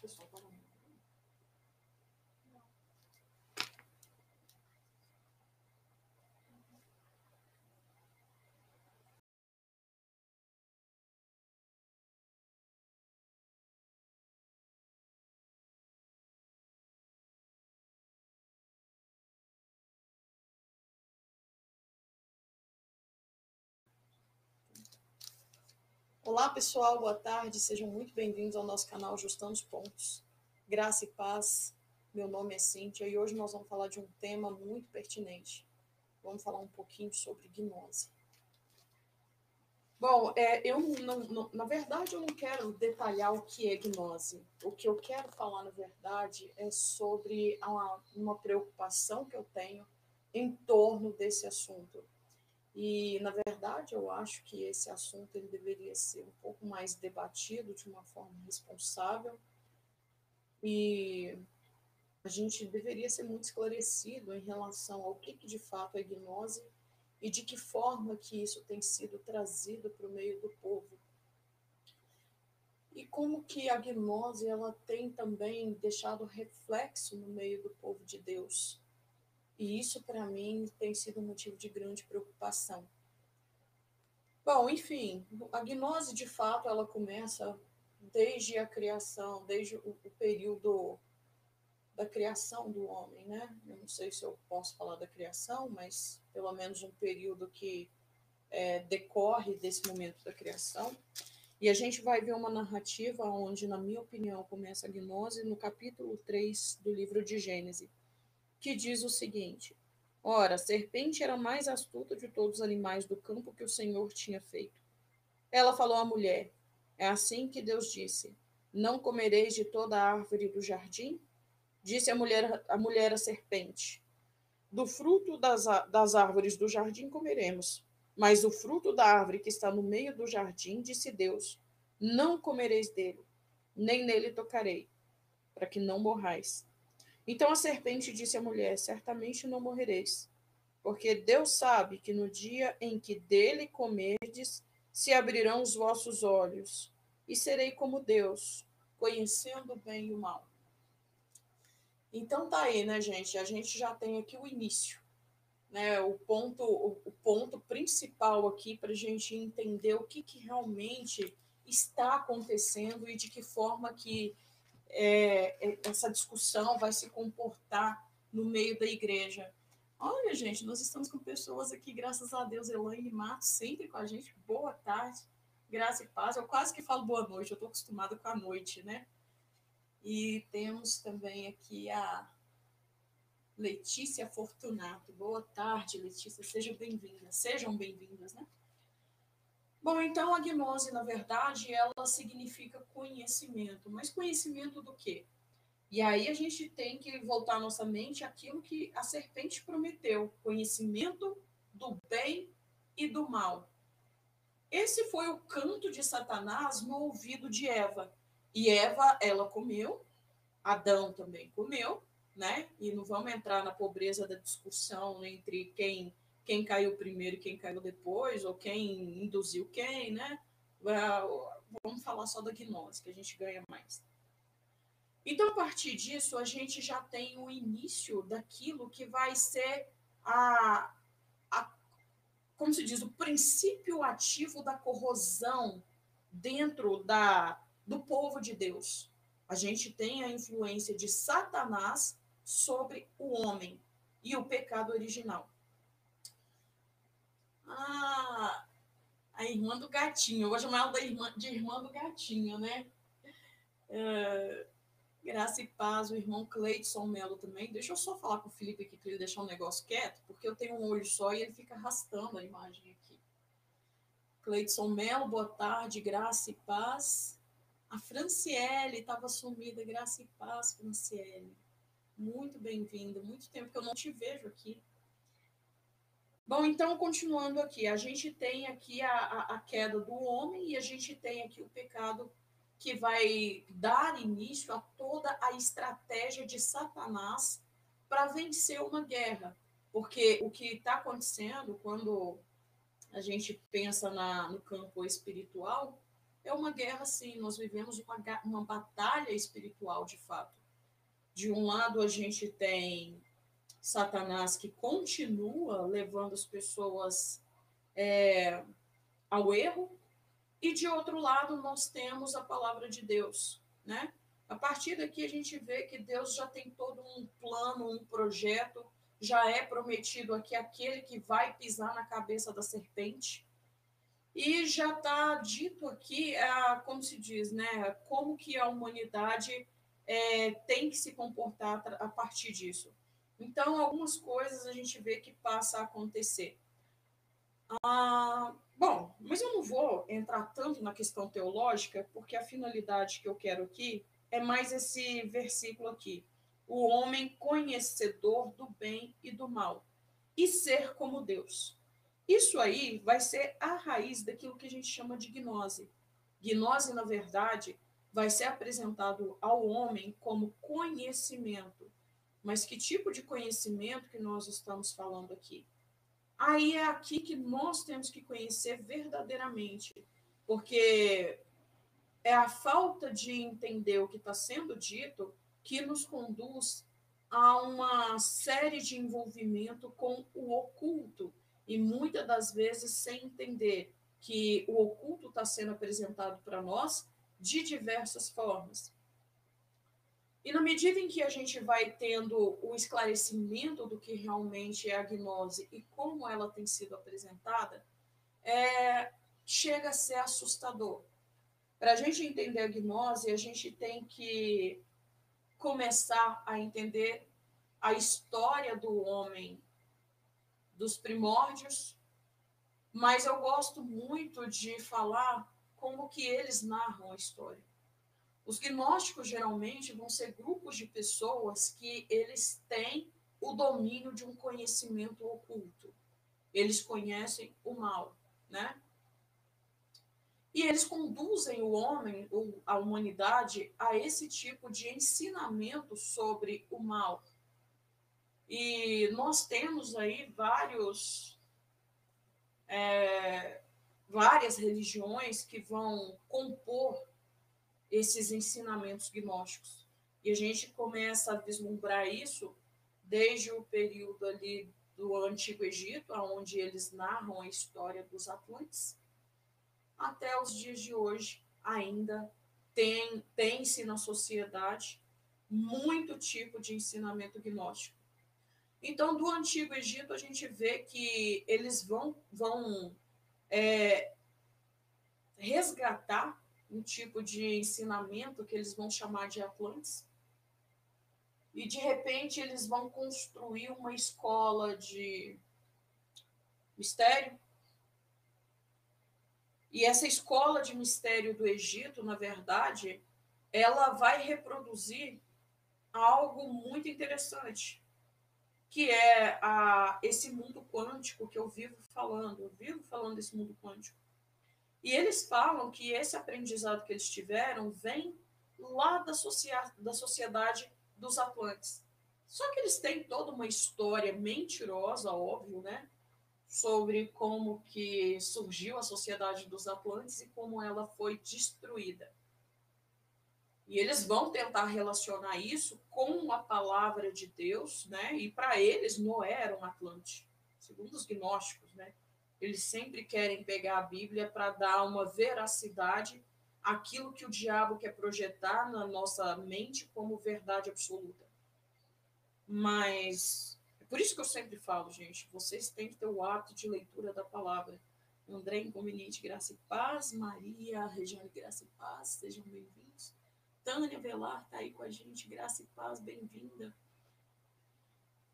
Pessoal, para Olá, pessoal, boa tarde, sejam muito bem-vindos ao nosso canal Justando os Pontos. Graça e paz, meu nome é Cíntia e hoje nós vamos falar de um tema muito pertinente. Vamos falar um pouquinho sobre gnose. Bom, é, eu não, não, na verdade eu não quero detalhar o que é gnose. O que eu quero falar, na verdade, é sobre uma, uma preocupação que eu tenho em torno desse assunto e, na verdade, eu acho que esse assunto ele deveria ser um pouco mais debatido de uma forma responsável e a gente deveria ser muito esclarecido em relação ao que, que de fato é gnose e de que forma que isso tem sido trazido para o meio do povo. E como que a gnose ela tem também deixado reflexo no meio do povo de Deus. E isso, para mim, tem sido um motivo de grande preocupação. Bom, enfim, a gnose, de fato, ela começa desde a criação, desde o, o período da criação do homem, né? Eu não sei se eu posso falar da criação, mas pelo menos um período que é, decorre desse momento da criação. E a gente vai ver uma narrativa onde, na minha opinião, começa a gnose no capítulo 3 do livro de Gênesis que diz o seguinte: Ora, a serpente era mais astuta de todos os animais do campo que o Senhor tinha feito. Ela falou à mulher: É assim que Deus disse: Não comereis de toda a árvore do jardim? Disse a mulher, a mulher à serpente: Do fruto das, das árvores do jardim comeremos, mas o fruto da árvore que está no meio do jardim, disse Deus: Não comereis dele, nem nele tocarei, para que não morrais. Então a serpente disse à mulher: Certamente não morrereis, porque Deus sabe que no dia em que dele comerdes, se abrirão os vossos olhos, e serei como Deus, conhecendo o bem e o mal. Então tá aí, né, gente? A gente já tem aqui o início, né? O ponto, o, o ponto principal aqui para a gente entender o que, que realmente está acontecendo e de que forma que é, é, essa discussão vai se comportar no meio da igreja. Olha, gente, nós estamos com pessoas aqui, graças a Deus, Elaine Matos, sempre com a gente. Boa tarde, graça e paz. Eu quase que falo boa noite, eu estou acostumada com a noite, né? E temos também aqui a Letícia Fortunato. Boa tarde, Letícia, seja bem-vinda. Sejam bem-vindas, né? Bom, então a gnose, na verdade, ela significa conhecimento. Mas conhecimento do quê? E aí a gente tem que voltar a nossa mente àquilo que a serpente prometeu: conhecimento do bem e do mal. Esse foi o canto de Satanás no ouvido de Eva. E Eva, ela comeu, Adão também comeu, né? E não vamos entrar na pobreza da discussão entre quem quem caiu primeiro e quem caiu depois, ou quem induziu quem, né? Vamos falar só da gnose, que a gente ganha mais. Então, a partir disso, a gente já tem o início daquilo que vai ser a, a como se diz, o princípio ativo da corrosão dentro da, do povo de Deus. A gente tem a influência de Satanás sobre o homem e o pecado original. Ah, a irmã do gatinho. Eu vou chamar ela da irmã, de irmã do gatinho, né? É, graça e paz, o irmão Cleidson Melo também. Deixa eu só falar com o Felipe aqui para ele deixar um negócio quieto, porque eu tenho um olho só e ele fica arrastando a imagem aqui. Cleidson Melo, boa tarde, graça e paz. A Franciele estava sumida, graça e paz, Franciele. Muito bem-vinda. Muito tempo que eu não te vejo aqui. Bom, então, continuando aqui, a gente tem aqui a, a, a, queda do homem e a gente tem aqui o pecado que vai dar início a toda a estratégia de Satanás para vencer uma guerra. Porque o que está acontecendo quando a gente pensa na, no campo espiritual é uma guerra, sim. Nós vivemos uma, uma batalha espiritual, de fato. De um lado, a gente tem Satanás que continua levando as pessoas é, ao erro, e de outro lado, nós temos a palavra de Deus, né? A partir daqui a gente vê que Deus já tem todo um plano, um projeto, já é prometido aqui aquele que vai pisar na cabeça da serpente. E já está dito aqui, é, como se diz, né, como que a humanidade é, tem que se comportar a partir disso. Então, algumas coisas a gente vê que passa a acontecer. Ah, bom, mas eu não vou entrar tanto na questão teológica, porque a finalidade que eu quero aqui é mais esse versículo aqui. O homem conhecedor do bem e do mal, e ser como Deus. Isso aí vai ser a raiz daquilo que a gente chama de gnose. Gnose, na verdade, vai ser apresentado ao homem como conhecimento. Mas que tipo de conhecimento que nós estamos falando aqui? Aí é aqui que nós temos que conhecer verdadeiramente, porque é a falta de entender o que está sendo dito que nos conduz a uma série de envolvimento com o oculto, e muitas das vezes sem entender que o oculto está sendo apresentado para nós de diversas formas. E na medida em que a gente vai tendo o esclarecimento do que realmente é a gnose e como ela tem sido apresentada, é, chega a ser assustador. Para a gente entender a gnose, a gente tem que começar a entender a história do homem dos primórdios, mas eu gosto muito de falar como que eles narram a história. Os gnósticos geralmente vão ser grupos de pessoas que eles têm o domínio de um conhecimento oculto. Eles conhecem o mal, né? E eles conduzem o homem, a humanidade, a esse tipo de ensinamento sobre o mal. E nós temos aí vários, é, várias religiões que vão compor esses ensinamentos gnósticos. E a gente começa a vislumbrar isso desde o período ali do Antigo Egito, onde eles narram a história dos Atlantes, até os dias de hoje ainda tem tem-se na sociedade muito tipo de ensinamento gnóstico. Então, do Antigo Egito, a gente vê que eles vão, vão é, resgatar um tipo de ensinamento que eles vão chamar de Atlantes. E de repente eles vão construir uma escola de mistério. E essa escola de mistério do Egito, na verdade, ela vai reproduzir algo muito interessante, que é a, esse mundo quântico que eu vivo falando. Eu vivo falando desse mundo quântico. E eles falam que esse aprendizado que eles tiveram vem lá da, da sociedade dos Atlantes. Só que eles têm toda uma história mentirosa, óbvio, né? Sobre como que surgiu a sociedade dos Atlantes e como ela foi destruída. E eles vão tentar relacionar isso com a palavra de Deus, né? E para eles, Noé era um Atlante, segundo os gnósticos, né? Eles sempre querem pegar a Bíblia para dar uma veracidade àquilo que o diabo quer projetar na nossa mente como verdade absoluta. Mas é por isso que eu sempre falo, gente, vocês têm que ter o hábito de leitura da palavra. André Inconveniente, Graça e Paz, Maria, Regiane Graça e Paz, sejam bem-vindos. Tânia Velar está aí com a gente, Graça e Paz, bem-vinda.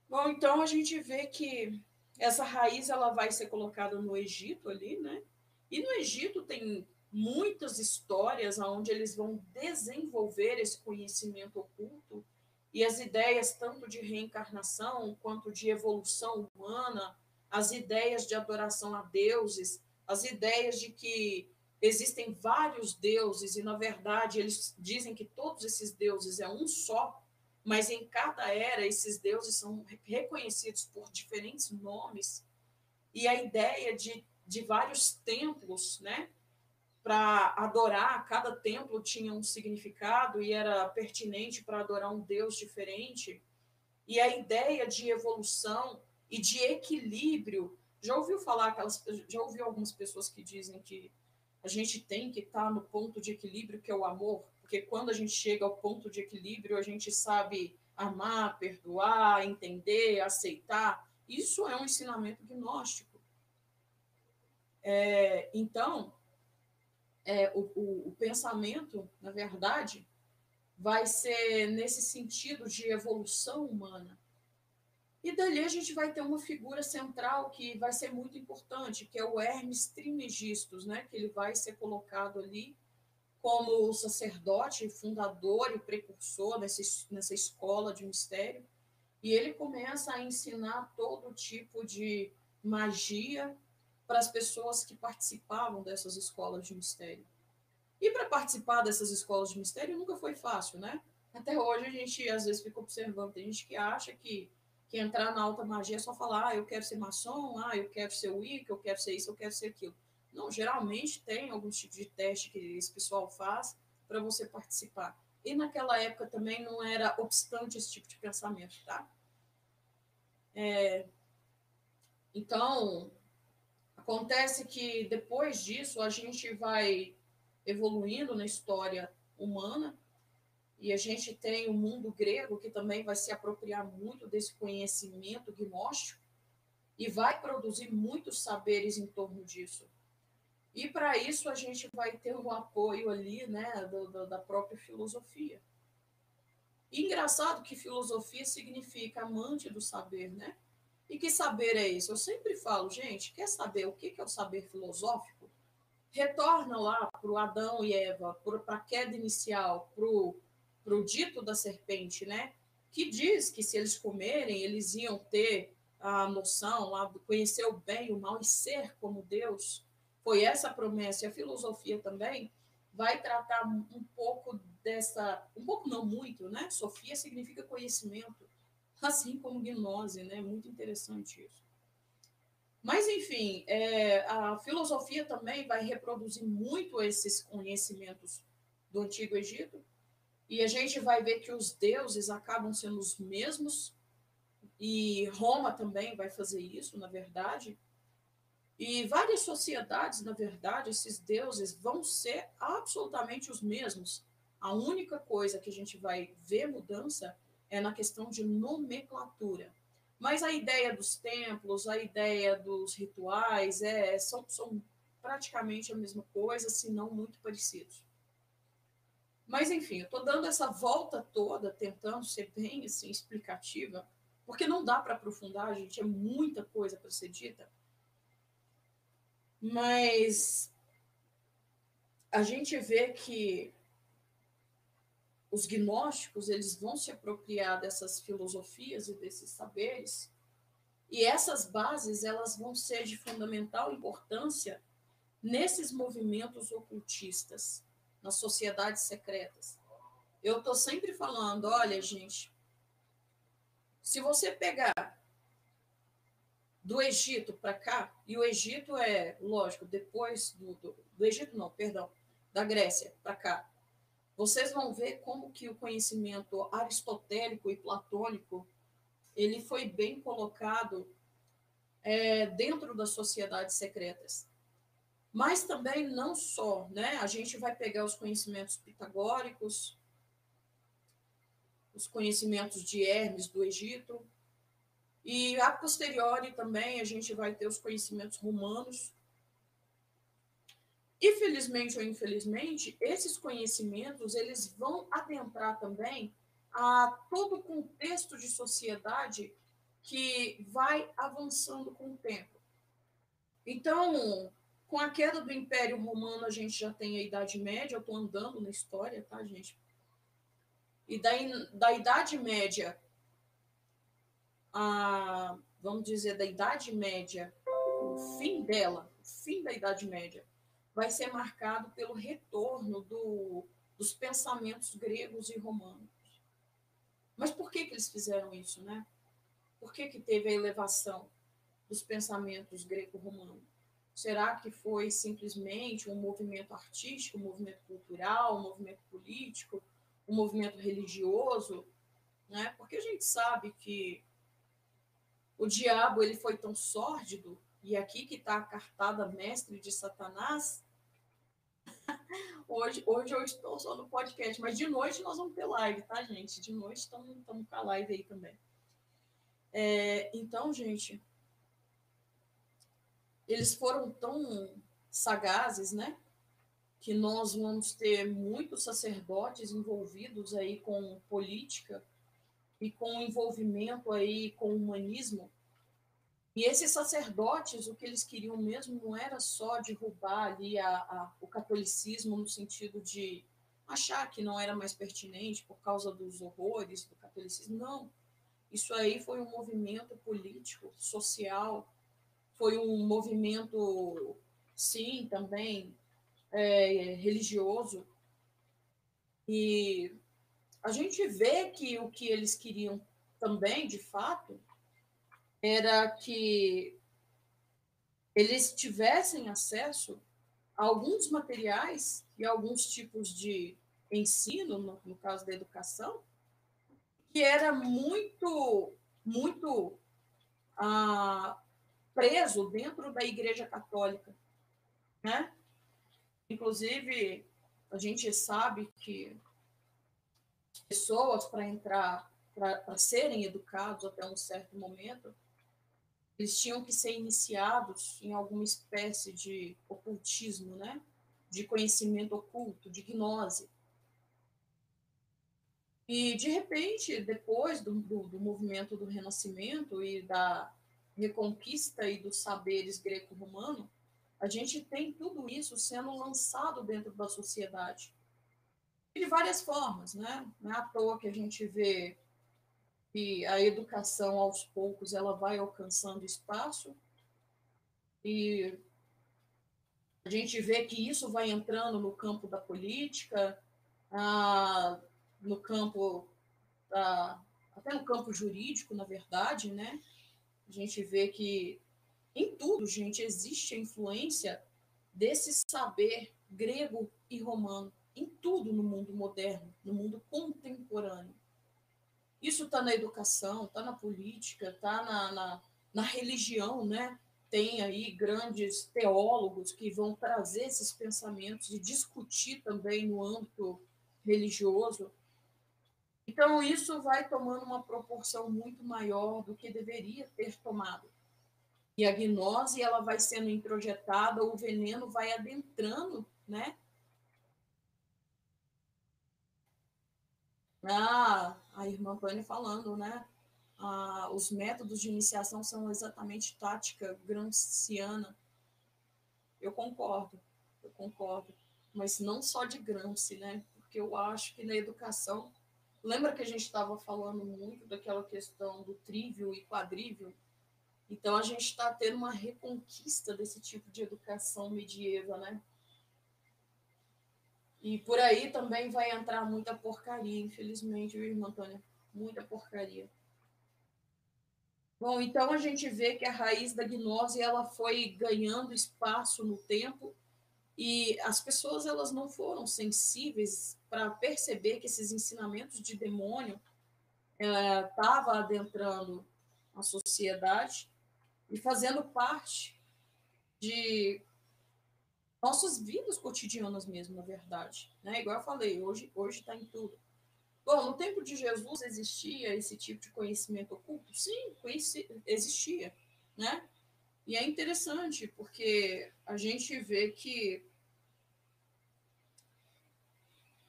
Bom, então a gente vê que essa raiz ela vai ser colocada no Egito ali, né? E no Egito tem muitas histórias onde eles vão desenvolver esse conhecimento oculto e as ideias tanto de reencarnação quanto de evolução humana, as ideias de adoração a deuses, as ideias de que existem vários deuses e na verdade eles dizem que todos esses deuses é um só mas em cada era esses deuses são reconhecidos por diferentes nomes, e a ideia de, de vários templos, né? para adorar, cada templo tinha um significado e era pertinente para adorar um Deus diferente. E a ideia de evolução e de equilíbrio, já ouviu falar aquelas, já ouviu algumas pessoas que dizem que a gente tem que estar tá no ponto de equilíbrio que é o amor, porque quando a gente chega ao ponto de equilíbrio, a gente sabe amar, perdoar, entender, aceitar. Isso é um ensinamento gnóstico. É, então, é, o, o, o pensamento, na verdade, vai ser nesse sentido de evolução humana. E dali a gente vai ter uma figura central que vai ser muito importante, que é o Hermes Trimegistus, né? que ele vai ser colocado ali como sacerdote, fundador e precursor nessa, nessa escola de mistério. E ele começa a ensinar todo tipo de magia para as pessoas que participavam dessas escolas de mistério. E para participar dessas escolas de mistério nunca foi fácil, né? Até hoje a gente às vezes fica observando, tem gente que acha que, que entrar na alta magia é só falar, ah, eu quero ser maçom, ah, eu quero ser Wicca, eu quero ser isso, eu quero ser aquilo. Não, geralmente tem algum tipo de teste que esse pessoal faz para você participar. E naquela época também não era obstante esse tipo de pensamento, tá? É, então, acontece que depois disso a gente vai evoluindo na história humana e a gente tem o mundo grego que também vai se apropriar muito desse conhecimento gnóstico e vai produzir muitos saberes em torno disso. E para isso a gente vai ter o apoio ali, né, do, do, da própria filosofia. Engraçado que filosofia significa amante do saber, né? E que saber é esse? Eu sempre falo, gente, quer saber o que é o saber filosófico? Retorna lá para o Adão e Eva, para a queda inicial, para o dito da serpente, né? Que diz que se eles comerem, eles iam ter a noção lá, conhecer o bem e o mal e ser como Deus. Foi essa promessa. E a filosofia também vai tratar um pouco dessa, um pouco não muito, né? Sofia significa conhecimento, assim como gnose, né? Muito interessante isso. Mas, enfim, é, a filosofia também vai reproduzir muito esses conhecimentos do Antigo Egito, e a gente vai ver que os deuses acabam sendo os mesmos, e Roma também vai fazer isso, na verdade. E várias sociedades, na verdade, esses deuses vão ser absolutamente os mesmos. A única coisa que a gente vai ver mudança é na questão de nomenclatura. Mas a ideia dos templos, a ideia dos rituais, é, são, são praticamente a mesma coisa, se não muito parecidos. Mas, enfim, eu estou dando essa volta toda, tentando ser bem assim, explicativa, porque não dá para aprofundar, gente, é muita coisa para ser dita. Mas a gente vê que os gnósticos eles vão se apropriar dessas filosofias e desses saberes e essas bases elas vão ser de fundamental importância nesses movimentos ocultistas nas sociedades secretas. Eu estou sempre falando olha gente se você pegar do Egito para cá, e o Egito é, lógico, depois do, do, do Egito, não, perdão, da Grécia para cá, vocês vão ver como que o conhecimento aristotélico e platônico ele foi bem colocado é, dentro das sociedades secretas. Mas também não só, né? A gente vai pegar os conhecimentos pitagóricos, os conhecimentos de Hermes do Egito, e a posteriori também a gente vai ter os conhecimentos romanos. E felizmente ou infelizmente, esses conhecimentos eles vão adentrar também a todo o contexto de sociedade que vai avançando com o tempo. Então, com a queda do Império Romano, a gente já tem a Idade Média, eu estou andando na história, tá, gente? E daí, da Idade Média a, vamos dizer, da Idade Média, o fim dela, o fim da Idade Média, vai ser marcado pelo retorno do, dos pensamentos gregos e romanos. Mas por que, que eles fizeram isso, né? Por que, que teve a elevação dos pensamentos greco-romanos? Será que foi simplesmente um movimento artístico, um movimento cultural, um movimento político, um movimento religioso? Né? Porque a gente sabe que o diabo ele foi tão sórdido, e aqui que está a cartada mestre de Satanás. hoje, hoje eu estou só no podcast, mas de noite nós vamos ter live, tá, gente? De noite estamos com a live aí também. É, então, gente, eles foram tão sagazes, né? Que nós vamos ter muitos sacerdotes envolvidos aí com política e com envolvimento aí com humanismo. E esses sacerdotes, o que eles queriam mesmo não era só derrubar ali a, a, o catolicismo no sentido de achar que não era mais pertinente por causa dos horrores do catolicismo. Não. Isso aí foi um movimento político, social, foi um movimento, sim, também é, religioso. E a gente vê que o que eles queriam também, de fato, era que eles tivessem acesso a alguns materiais e alguns tipos de ensino, no, no caso da educação, que era muito, muito ah, preso dentro da Igreja Católica, né? Inclusive, a gente sabe que pessoas para entrar, para serem educados até um certo momento, eles tinham que ser iniciados em alguma espécie de ocultismo, né? De conhecimento oculto, de gnose. E, de repente, depois do, do, do movimento do Renascimento e da reconquista e dos saberes greco-romano, a gente tem tudo isso sendo lançado dentro da sociedade. De várias formas, né? Não é à toa que a gente vê que a educação, aos poucos, ela vai alcançando espaço e a gente vê que isso vai entrando no campo da política, ah, no campo, até no campo jurídico, na verdade, né? A gente vê que em tudo, gente, existe a influência desse saber grego e romano, em tudo no mundo moderno, no mundo contemporâneo. Isso está na educação, está na política, está na, na, na, religião, né? Tem aí grandes teólogos que vão trazer esses pensamentos e discutir também no âmbito religioso. Então, isso vai tomando uma proporção muito maior do que deveria ter tomado. E a gnose, ela vai sendo introjetada, o veneno vai adentrando, né? Ah, a irmã Pane falando, né? Ah, os métodos de iniciação são exatamente tática gramsciana. Eu concordo, eu concordo. Mas não só de Gramsci, né? Porque eu acho que na educação Lembra que a gente estava falando muito daquela questão do trívio e quadrívio? Então a gente está tendo uma reconquista desse tipo de educação medieval, né? E por aí também vai entrar muita porcaria, infelizmente, viu, irmã Antônia? Muita porcaria. Bom, então a gente vê que a raiz da gnose ela foi ganhando espaço no tempo e as pessoas elas não foram sensíveis para perceber que esses ensinamentos de demônio estavam é, adentrando a sociedade e fazendo parte de nossas vidas cotidianas mesmo, na verdade. Né? Igual eu falei, hoje está em tudo. Bom, no tempo de Jesus existia esse tipo de conhecimento oculto? Sim, existia, né? E é interessante, porque a gente vê que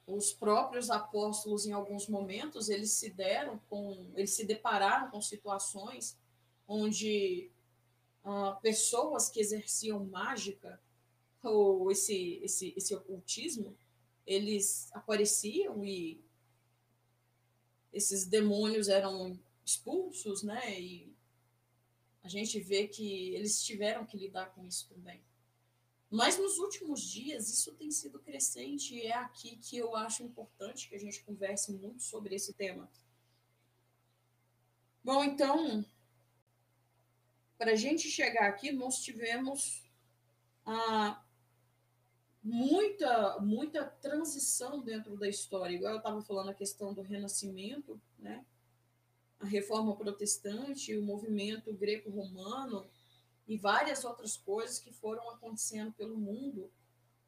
os próprios apóstolos em alguns momentos eles se deram com eles se depararam com situações onde uh, pessoas que exerciam mágica ou esse esse esse ocultismo eles apareciam e esses demônios eram expulsos né e a gente vê que eles tiveram que lidar com isso também mas nos últimos dias isso tem sido crescente e é aqui que eu acho importante que a gente converse muito sobre esse tema. Bom, então, para a gente chegar aqui, nós tivemos ah, muita, muita transição dentro da história. Igual eu estava falando a questão do Renascimento, né? a Reforma Protestante, o movimento greco-romano e várias outras coisas que foram acontecendo pelo mundo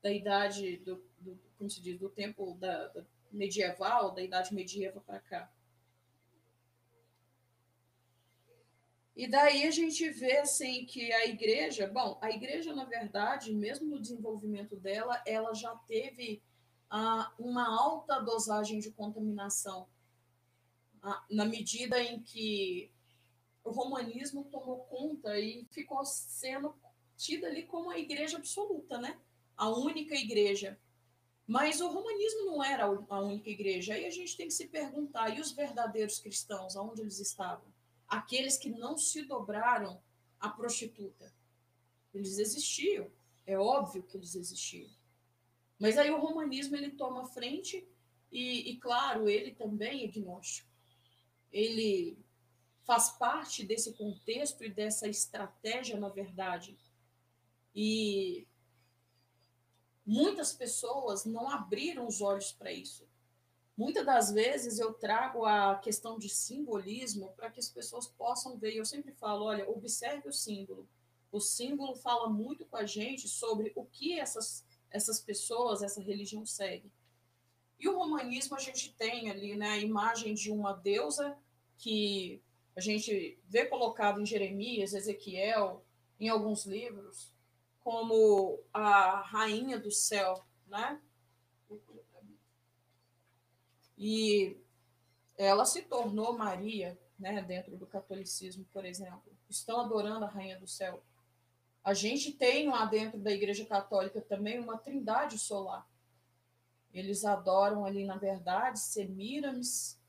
da idade do, do como se diz, do tempo da, da medieval, da idade medieval para cá. E daí a gente vê assim que a igreja, bom, a igreja na verdade, mesmo no desenvolvimento dela, ela já teve ah, uma alta dosagem de contaminação, ah, na medida em que o romanismo tomou conta e ficou sendo tida ali como a igreja absoluta, né? A única igreja. Mas o romanismo não era a única igreja. Aí a gente tem que se perguntar: e os verdadeiros cristãos, aonde eles estavam? Aqueles que não se dobraram à prostituta. Eles existiam. É óbvio que eles existiam. Mas aí o romanismo ele toma frente e, e claro, ele também é gnóstico. Ele faz parte desse contexto e dessa estratégia, na verdade. E muitas pessoas não abriram os olhos para isso. Muitas das vezes eu trago a questão de simbolismo para que as pessoas possam ver. Eu sempre falo: olha, observe o símbolo. O símbolo fala muito com a gente sobre o que essas, essas pessoas, essa religião segue. E o romanismo, a gente tem ali né, a imagem de uma deusa que a gente vê colocado em Jeremias, Ezequiel, em alguns livros, como a rainha do céu, né? E ela se tornou Maria, né, dentro do catolicismo, por exemplo. Estão adorando a rainha do céu. A gente tem lá dentro da Igreja Católica também uma trindade solar. Eles adoram ali, na verdade, Semiramis,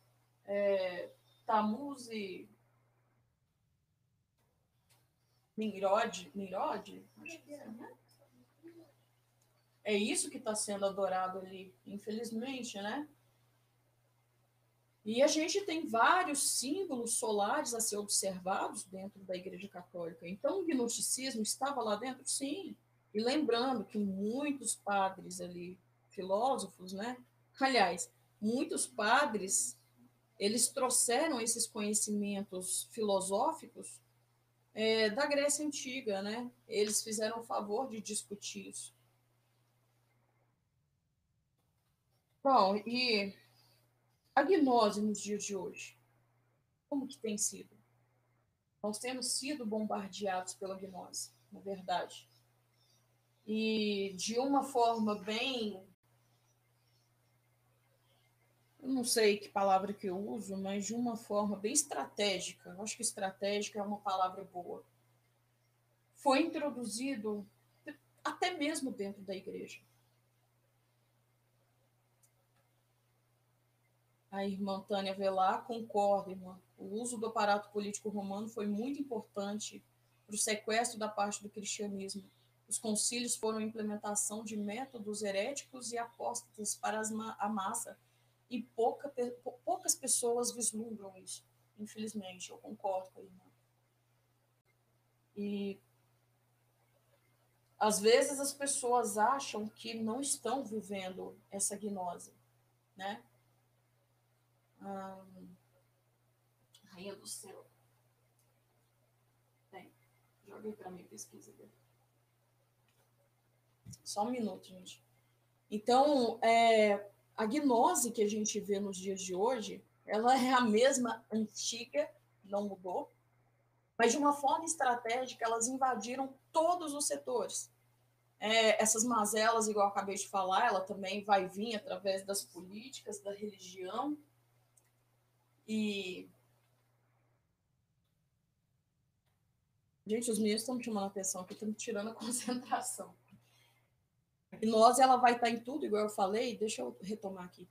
é, Tamuz e Nimrod, Nimrod? É, né? é isso que está sendo adorado ali, infelizmente, né? E a gente tem vários símbolos solares a ser observados dentro da Igreja Católica. Então, o gnosticismo estava lá dentro? Sim. E lembrando que muitos padres ali, filósofos, né? Aliás, muitos padres, eles trouxeram esses conhecimentos filosóficos é, da Grécia Antiga, né? Eles fizeram o favor de discutir isso. Bom, e a gnose nos dias de hoje, como que tem sido? Nós temos sido bombardeados pela gnose, na verdade. E de uma forma bem eu não sei que palavra que eu uso, mas de uma forma bem estratégica, eu acho que estratégica é uma palavra boa, foi introduzido até mesmo dentro da igreja. A irmã Tânia Velar concorda, irmã. O uso do aparato político romano foi muito importante para o sequestro da parte do cristianismo. Os concílios foram a implementação de métodos heréticos e apóstatas para a massa e pouca, poucas pessoas vislumbram isso, infelizmente, eu concordo com a irmã. E às vezes as pessoas acham que não estão vivendo essa gnose, né? Rainha do céu. Tem. Joguei para mim pesquisa. Só um minuto, gente. Então, é, a gnose que a gente vê nos dias de hoje, ela é a mesma antiga, não mudou, mas de uma forma estratégica, elas invadiram todos os setores. É, essas mazelas, igual eu acabei de falar, ela também vai vir através das políticas, da religião. E. Gente, os meninos estão me chamando a atenção aqui, estão me tirando a concentração hipnose ela vai estar em tudo, igual eu falei, deixa eu retomar aqui.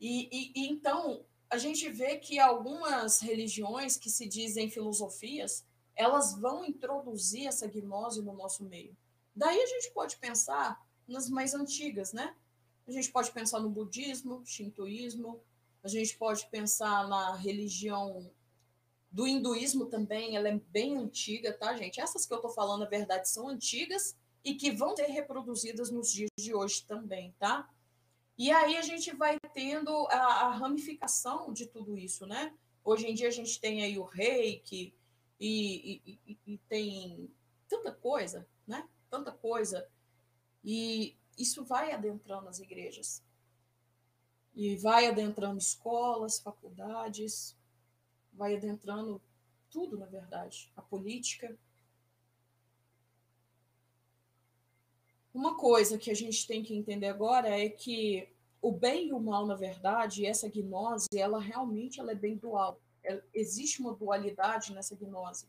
E, e, e, então a gente vê que algumas religiões que se dizem filosofias, elas vão introduzir essa gnose no nosso meio. Daí a gente pode pensar nas mais antigas, né? A gente pode pensar no budismo, shintoísmo, a gente pode pensar na religião do hinduísmo também, ela é bem antiga, tá, gente? Essas que eu tô falando, na verdade, são antigas, e que vão ser reproduzidas nos dias de hoje também, tá? E aí a gente vai tendo a, a ramificação de tudo isso, né? Hoje em dia a gente tem aí o reiki e, e, e, e tem tanta coisa, né? Tanta coisa. E isso vai adentrando as igrejas. E vai adentrando escolas, faculdades, vai adentrando tudo, na verdade, a política. Uma coisa que a gente tem que entender agora é que o bem e o mal, na verdade, essa gnose, ela realmente ela é bem dual. É, existe uma dualidade nessa gnose.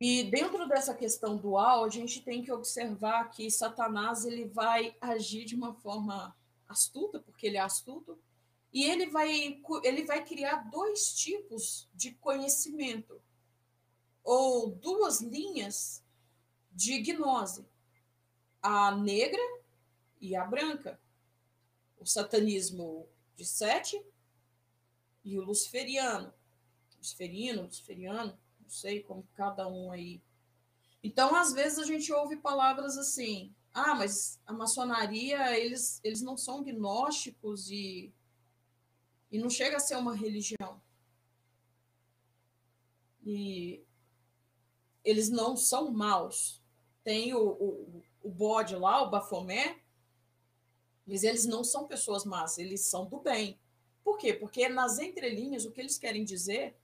E dentro dessa questão dual, a gente tem que observar que Satanás ele vai agir de uma forma astuta, porque ele é astuto, e ele vai, ele vai criar dois tipos de conhecimento, ou duas linhas de gnose, a negra e a branca. O satanismo de Sete e o luciferiano. Luciferino, luciferiano, não sei como cada um aí. Então, às vezes, a gente ouve palavras assim: ah, mas a maçonaria, eles, eles não são gnósticos e, e não chega a ser uma religião. E eles não são maus tem o, o, o bode lá, o Bafomé, mas eles não são pessoas más, eles são do bem. Por quê? Porque nas entrelinhas o que eles querem dizer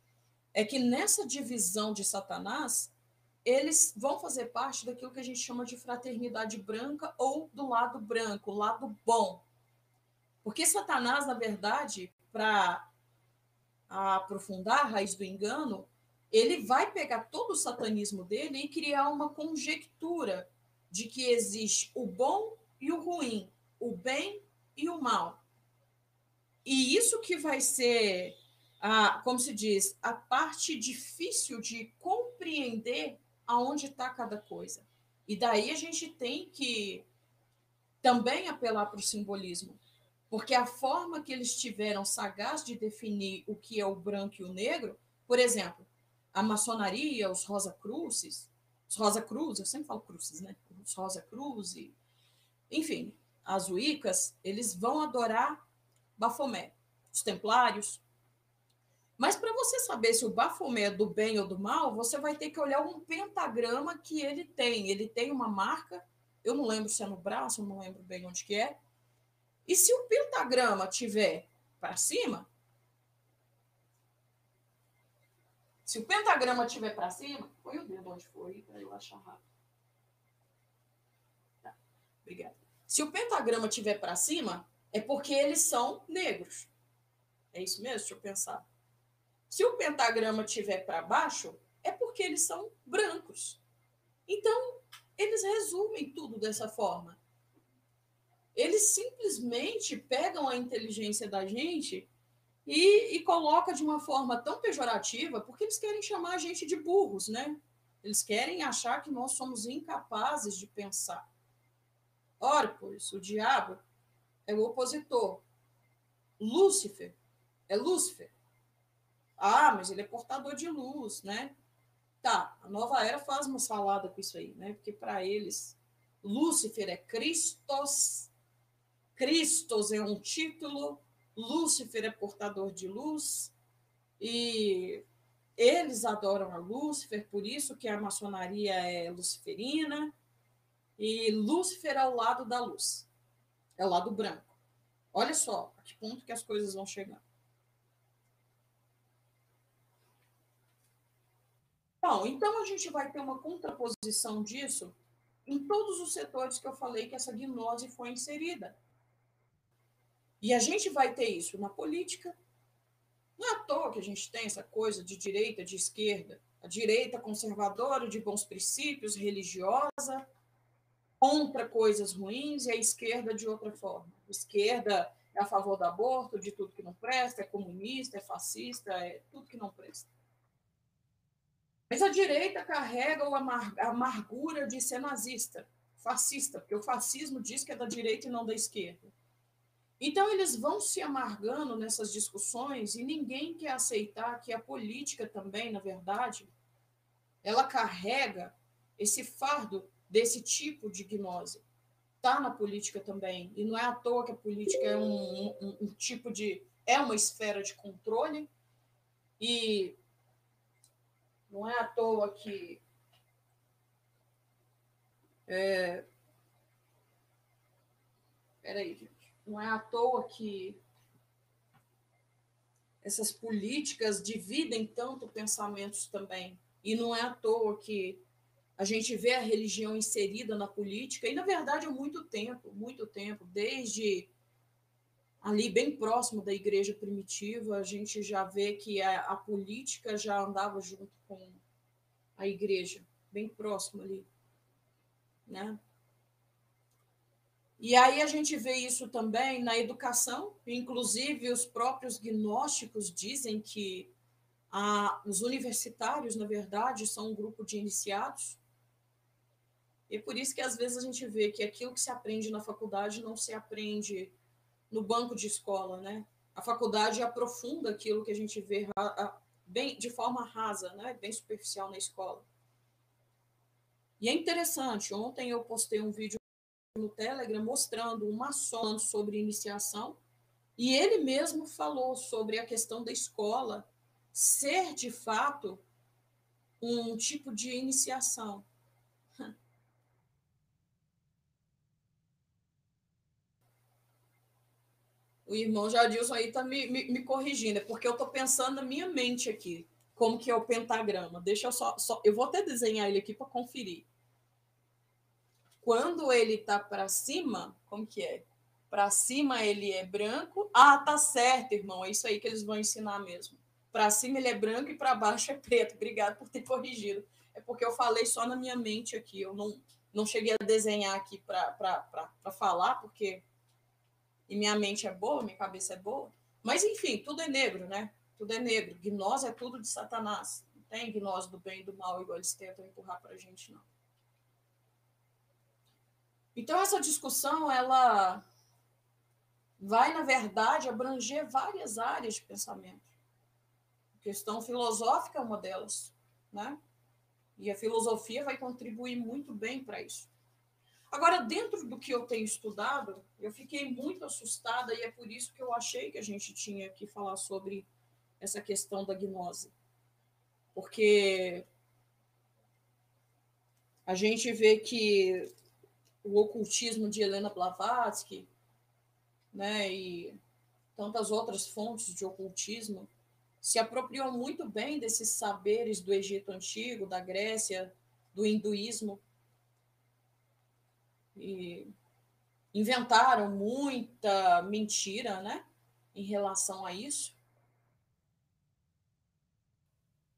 é que nessa divisão de Satanás, eles vão fazer parte daquilo que a gente chama de fraternidade branca ou do lado branco, lado bom. Porque Satanás, na verdade, para aprofundar a raiz do engano, ele vai pegar todo o satanismo dele e criar uma conjectura de que existe o bom e o ruim, o bem e o mal. E isso que vai ser, a, como se diz, a parte difícil de compreender aonde está cada coisa. E daí a gente tem que também apelar para o simbolismo, porque a forma que eles tiveram sagaz de definir o que é o branco e o negro, por exemplo, a maçonaria, os Rosa Cruzes, os Rosa Cruz, eu sempre falo Cruzes, né? Os Rosa Cruz, enfim, as Wiccas, eles vão adorar Bafomé, os Templários. Mas para você saber se o Bafomé é do bem ou do mal, você vai ter que olhar um pentagrama que ele tem. Ele tem uma marca, eu não lembro se é no braço, eu não lembro bem onde que é. E se o pentagrama tiver para cima, Se o pentagrama estiver para cima, põe o dedo onde foi para eu achar rápido. Tá. Obrigada. Se o pentagrama estiver para cima, é porque eles são negros. É isso mesmo? Deixa eu pensar. Se o pentagrama estiver para baixo, é porque eles são brancos. Então, eles resumem tudo dessa forma. Eles simplesmente pegam a inteligência da gente e, e coloca de uma forma tão pejorativa, porque eles querem chamar a gente de burros, né? Eles querem achar que nós somos incapazes de pensar. Ora, pois, o diabo é o opositor. Lúcifer é Lúcifer. Ah, mas ele é portador de luz, né? Tá, a nova era faz uma salada com isso aí, né? Porque para eles, Lúcifer é Christos, Christos é um título, Lúcifer é portador de luz e eles adoram a Lúcifer, por isso que a maçonaria é luciferina e Lúcifer é o lado da luz, é o lado branco. Olha só a que ponto que as coisas vão chegando. Bom, então a gente vai ter uma contraposição disso em todos os setores que eu falei que essa gnose foi inserida. E a gente vai ter isso na política. Não é à toa que a gente tem essa coisa de direita, de esquerda. A direita conservadora, de bons princípios, religiosa, contra coisas ruins, e a esquerda de outra forma. A esquerda é a favor do aborto, de tudo que não presta, é comunista, é fascista, é tudo que não presta. Mas a direita carrega a amargura de ser nazista, fascista, porque o fascismo diz que é da direita e não da esquerda. Então, eles vão se amargando nessas discussões e ninguém quer aceitar que a política também, na verdade, ela carrega esse fardo desse tipo de gnose está na política também. E não é à toa que a política é um, um, um tipo de. é uma esfera de controle. E não é à toa que. É, peraí, gente. Não é à toa que essas políticas dividem tanto pensamentos também. E não é à toa que a gente vê a religião inserida na política, e na verdade há muito tempo, muito tempo, desde ali bem próximo da igreja primitiva, a gente já vê que a, a política já andava junto com a igreja, bem próximo ali, né? E aí a gente vê isso também na educação, inclusive os próprios gnósticos dizem que a, os universitários, na verdade, são um grupo de iniciados, e por isso que às vezes a gente vê que aquilo que se aprende na faculdade não se aprende no banco de escola, né? A faculdade aprofunda aquilo que a gente vê bem de forma rasa, né? Bem superficial na escola. E é interessante. Ontem eu postei um vídeo no Telegram mostrando uma maçom sobre iniciação e ele mesmo falou sobre a questão da escola ser de fato um tipo de iniciação. O irmão Jadilson aí tá me, me, me corrigindo, é porque eu estou pensando na minha mente aqui, como que é o pentagrama. Deixa eu só, só eu vou até desenhar ele aqui para conferir. Quando ele tá para cima, como que é? Para cima ele é branco. Ah, tá certo, irmão. É isso aí que eles vão ensinar mesmo. Para cima ele é branco e para baixo é preto. Obrigado por ter corrigido. É porque eu falei só na minha mente aqui. Eu não, não cheguei a desenhar aqui para falar, porque e minha mente é boa, minha cabeça é boa. Mas, enfim, tudo é negro, né? Tudo é negro. Gnose é tudo de Satanás. Não tem gnose do bem e do mal, igual eles tentam empurrar para a gente, não. Então, essa discussão, ela vai, na verdade, abranger várias áreas de pensamento. A questão filosófica é uma delas, né? E a filosofia vai contribuir muito bem para isso. Agora, dentro do que eu tenho estudado, eu fiquei muito assustada e é por isso que eu achei que a gente tinha que falar sobre essa questão da gnose. Porque a gente vê que o ocultismo de Helena Blavatsky, né, e tantas outras fontes de ocultismo se apropriou muito bem desses saberes do Egito antigo, da Grécia, do hinduísmo e inventaram muita mentira, né, em relação a isso.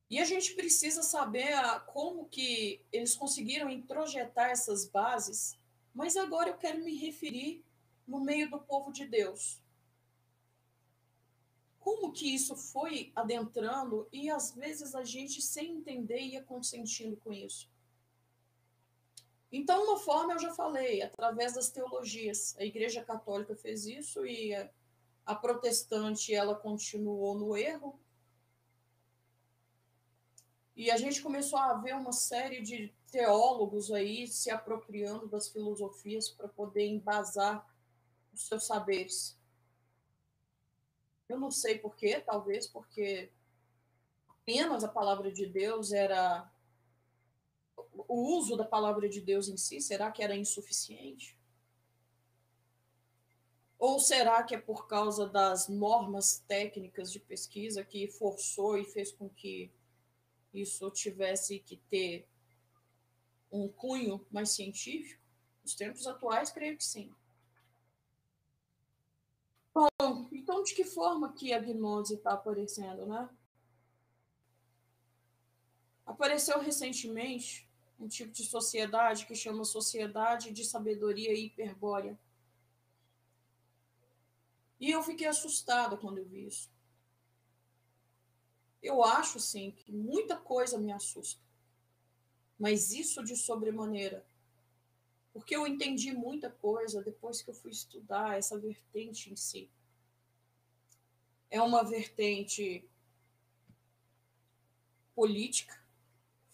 E a gente precisa saber como que eles conseguiram introjetar essas bases, mas agora eu quero me referir no meio do povo de Deus. Como que isso foi adentrando e às vezes a gente sem entender ia consentindo com isso. Então, uma forma eu já falei, através das teologias. A Igreja Católica fez isso e a protestante ela continuou no erro. E a gente começou a ver uma série de teólogos aí se apropriando das filosofias para poder embasar os seus saberes. Eu não sei porquê, talvez porque apenas a palavra de Deus era o uso da palavra de Deus em si, será que era insuficiente? Ou será que é por causa das normas técnicas de pesquisa que forçou e fez com que isso tivesse que ter um cunho mais científico? Nos tempos atuais, creio que sim. Bom, então de que forma que a gnose está aparecendo, né? Apareceu recentemente um tipo de sociedade que chama Sociedade de Sabedoria Hiperbórea. E eu fiquei assustada quando eu vi isso. Eu acho, sim, que muita coisa me assusta. Mas isso de sobremaneira. Porque eu entendi muita coisa depois que eu fui estudar essa vertente em si. É uma vertente política,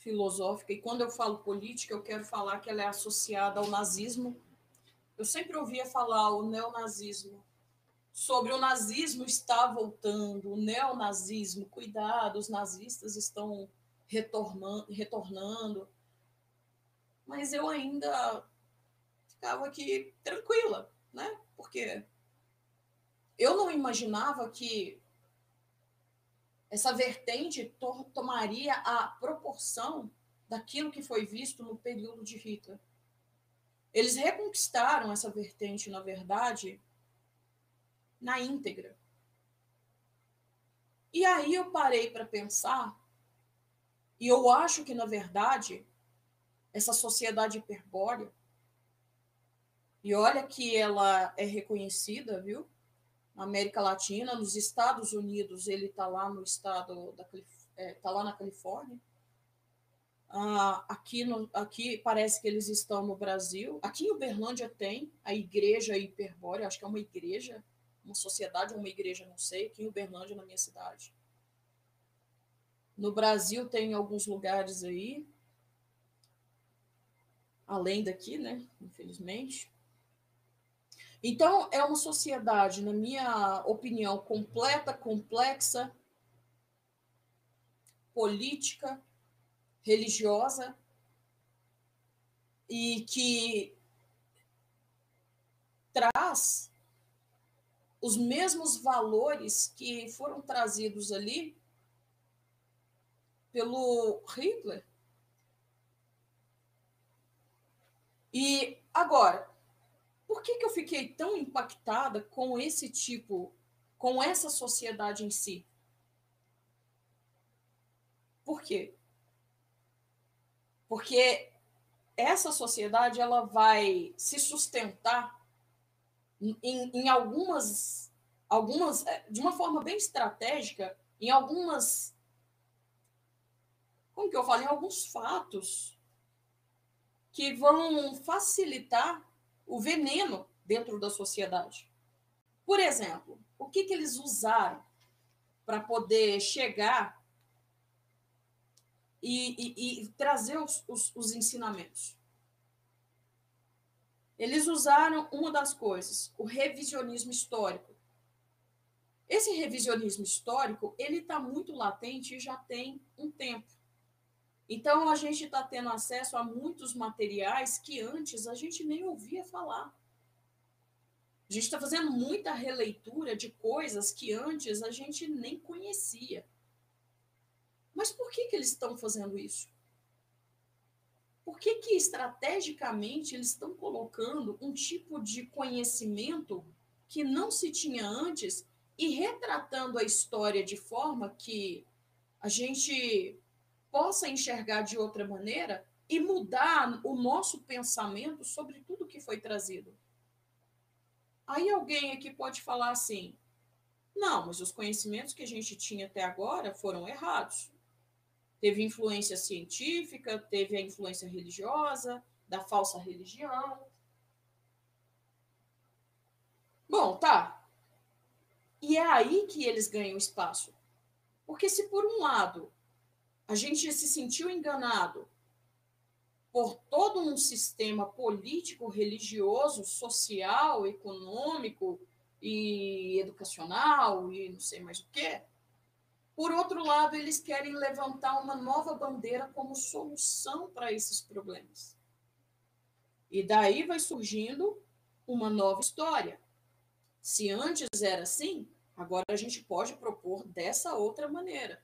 filosófica, e quando eu falo política, eu quero falar que ela é associada ao nazismo. Eu sempre ouvia falar o neonazismo, sobre o nazismo está voltando, o neonazismo, cuidado, os nazistas estão retornando. Mas eu ainda ficava aqui tranquila, né? Porque eu não imaginava que essa vertente to tomaria a proporção daquilo que foi visto no período de Hitler. Eles reconquistaram essa vertente, na verdade, na íntegra. E aí eu parei para pensar, e eu acho que, na verdade, essa sociedade hiperbórea, e olha que ela é reconhecida, viu? Na América Latina, nos Estados Unidos, ele está lá no estado da é, tá lá na Califórnia. Ah, aqui, no, aqui parece que eles estão no Brasil. Aqui em Uberlândia tem a igreja hiperbórea, acho que é uma igreja, uma sociedade ou uma igreja, não sei, aqui em Uberlândia, na minha cidade. No Brasil tem alguns lugares aí, além daqui, né? Infelizmente. Então, é uma sociedade, na minha opinião, completa, complexa, política, religiosa, e que traz os mesmos valores que foram trazidos ali pelo Hitler. E agora, por que, que eu fiquei tão impactada com esse tipo, com essa sociedade em si? Por quê? Porque essa sociedade ela vai se sustentar em, em algumas, algumas, é, de uma forma bem estratégica, em algumas, como que eu falo, em alguns fatos que vão facilitar o veneno dentro da sociedade. Por exemplo, o que, que eles usaram para poder chegar e, e, e trazer os, os, os ensinamentos? Eles usaram uma das coisas, o revisionismo histórico. Esse revisionismo histórico, ele está muito latente e já tem um tempo. Então, a gente está tendo acesso a muitos materiais que antes a gente nem ouvia falar. A gente está fazendo muita releitura de coisas que antes a gente nem conhecia. Mas por que, que eles estão fazendo isso? Por que, que estrategicamente eles estão colocando um tipo de conhecimento que não se tinha antes e retratando a história de forma que a gente possa enxergar de outra maneira e mudar o nosso pensamento sobre tudo que foi trazido? Aí alguém aqui pode falar assim: não, mas os conhecimentos que a gente tinha até agora foram errados. Teve influência científica, teve a influência religiosa, da falsa religião. Bom, tá. E é aí que eles ganham espaço. Porque se por um lado a gente se sentiu enganado por todo um sistema político, religioso, social, econômico e educacional e não sei mais o quê, por outro lado, eles querem levantar uma nova bandeira como solução para esses problemas. E daí vai surgindo uma nova história. Se antes era assim, agora a gente pode propor dessa outra maneira.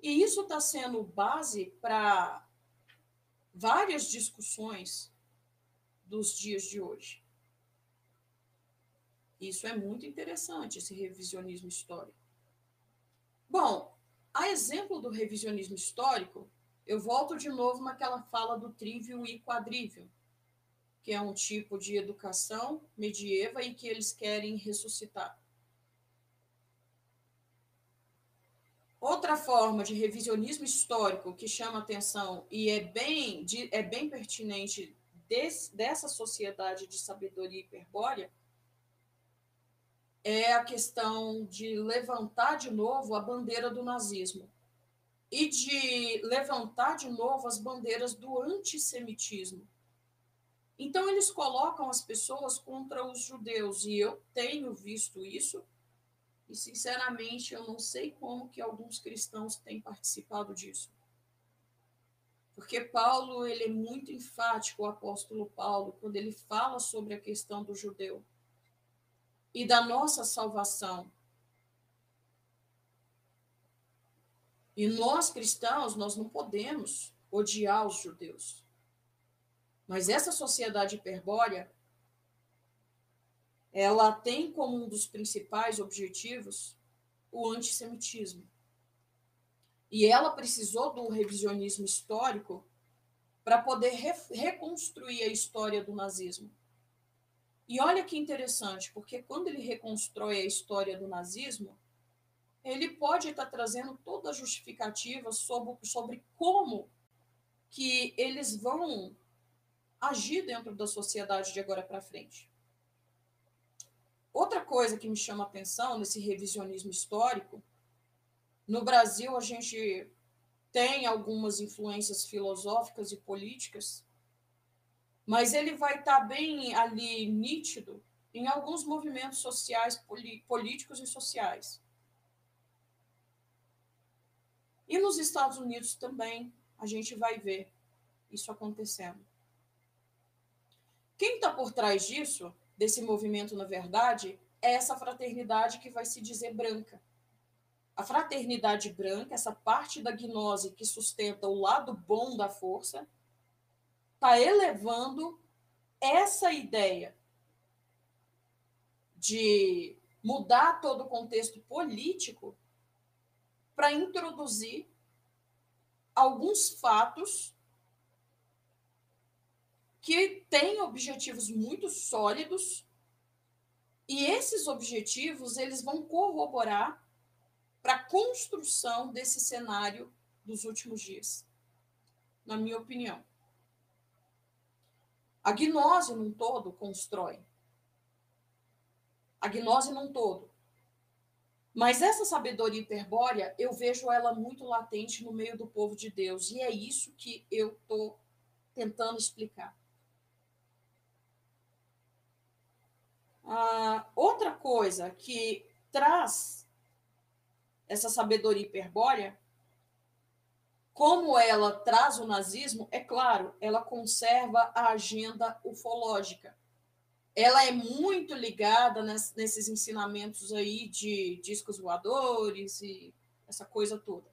E isso está sendo base para várias discussões dos dias de hoje. Isso é muito interessante, esse revisionismo histórico. Bom, a exemplo do revisionismo histórico, eu volto de novo naquela fala do trívio e quadrívio, que é um tipo de educação medieva e que eles querem ressuscitar. Outra forma de revisionismo histórico que chama atenção e é bem, é bem pertinente desse, dessa sociedade de sabedoria hiperbórea é a questão de levantar de novo a bandeira do nazismo. e de levantar de novo as bandeiras do antissemitismo. Então, eles colocam as pessoas contra os judeus, e eu tenho visto isso, e sinceramente eu não sei como que alguns cristãos têm participado disso. Porque Paulo, ele é muito enfático, o apóstolo Paulo, quando ele fala sobre a questão do judeu e da nossa salvação. E nós cristãos, nós não podemos odiar os judeus. Mas essa sociedade hiperbórea, ela tem como um dos principais objetivos o antissemitismo. E ela precisou do revisionismo histórico para poder re reconstruir a história do nazismo. E olha que interessante, porque quando ele reconstrói a história do nazismo, ele pode estar trazendo toda a justificativa sobre, sobre como que eles vão agir dentro da sociedade de agora para frente. Outra coisa que me chama atenção nesse revisionismo histórico no Brasil, a gente tem algumas influências filosóficas e políticas, mas ele vai estar tá bem ali nítido em alguns movimentos sociais, políticos e sociais. E nos Estados Unidos também a gente vai ver isso acontecendo. Quem está por trás disso, desse movimento, na verdade, é essa fraternidade que vai se dizer branca a fraternidade branca, essa parte da gnose que sustenta o lado bom da força, está elevando essa ideia de mudar todo o contexto político para introduzir alguns fatos que têm objetivos muito sólidos e esses objetivos eles vão corroborar para a construção desse cenário dos últimos dias, na minha opinião. A gnose num todo constrói. A gnose num todo. Mas essa sabedoria hiperbórea, eu vejo ela muito latente no meio do povo de Deus. E é isso que eu estou tentando explicar. Ah, outra coisa que traz essa sabedoria hiperbórea, como ela traz o nazismo, é claro, ela conserva a agenda ufológica. Ela é muito ligada nesses ensinamentos aí de discos voadores e essa coisa toda.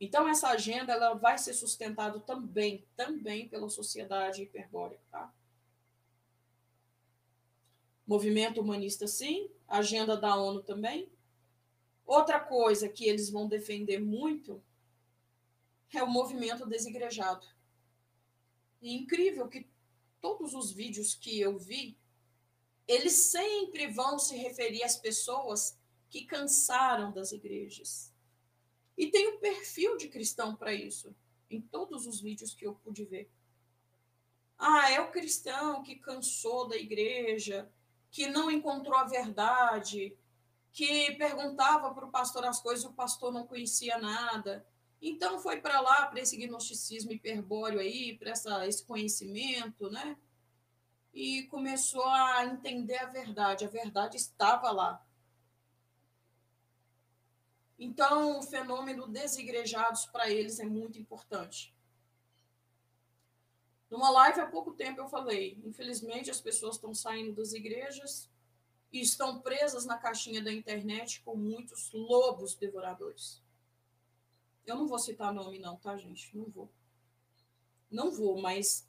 Então essa agenda ela vai ser sustentada também, também pela sociedade hiperbórea, tá? Movimento humanista sim, agenda da ONU também, Outra coisa que eles vão defender muito é o movimento desigrejado. E incrível que todos os vídeos que eu vi, eles sempre vão se referir às pessoas que cansaram das igrejas. E tem um perfil de cristão para isso, em todos os vídeos que eu pude ver. Ah, é o cristão que cansou da igreja, que não encontrou a verdade, que perguntava para o pastor as coisas e o pastor não conhecia nada. Então foi para lá, para esse gnosticismo hiperbóreo aí, para esse conhecimento, né? E começou a entender a verdade. A verdade estava lá. Então, o fenômeno desigrejados para eles é muito importante. Numa live há pouco tempo eu falei, infelizmente as pessoas estão saindo das igrejas e estão presas na caixinha da internet com muitos lobos devoradores. Eu não vou citar nome, não, tá, gente? Não vou. Não vou, mas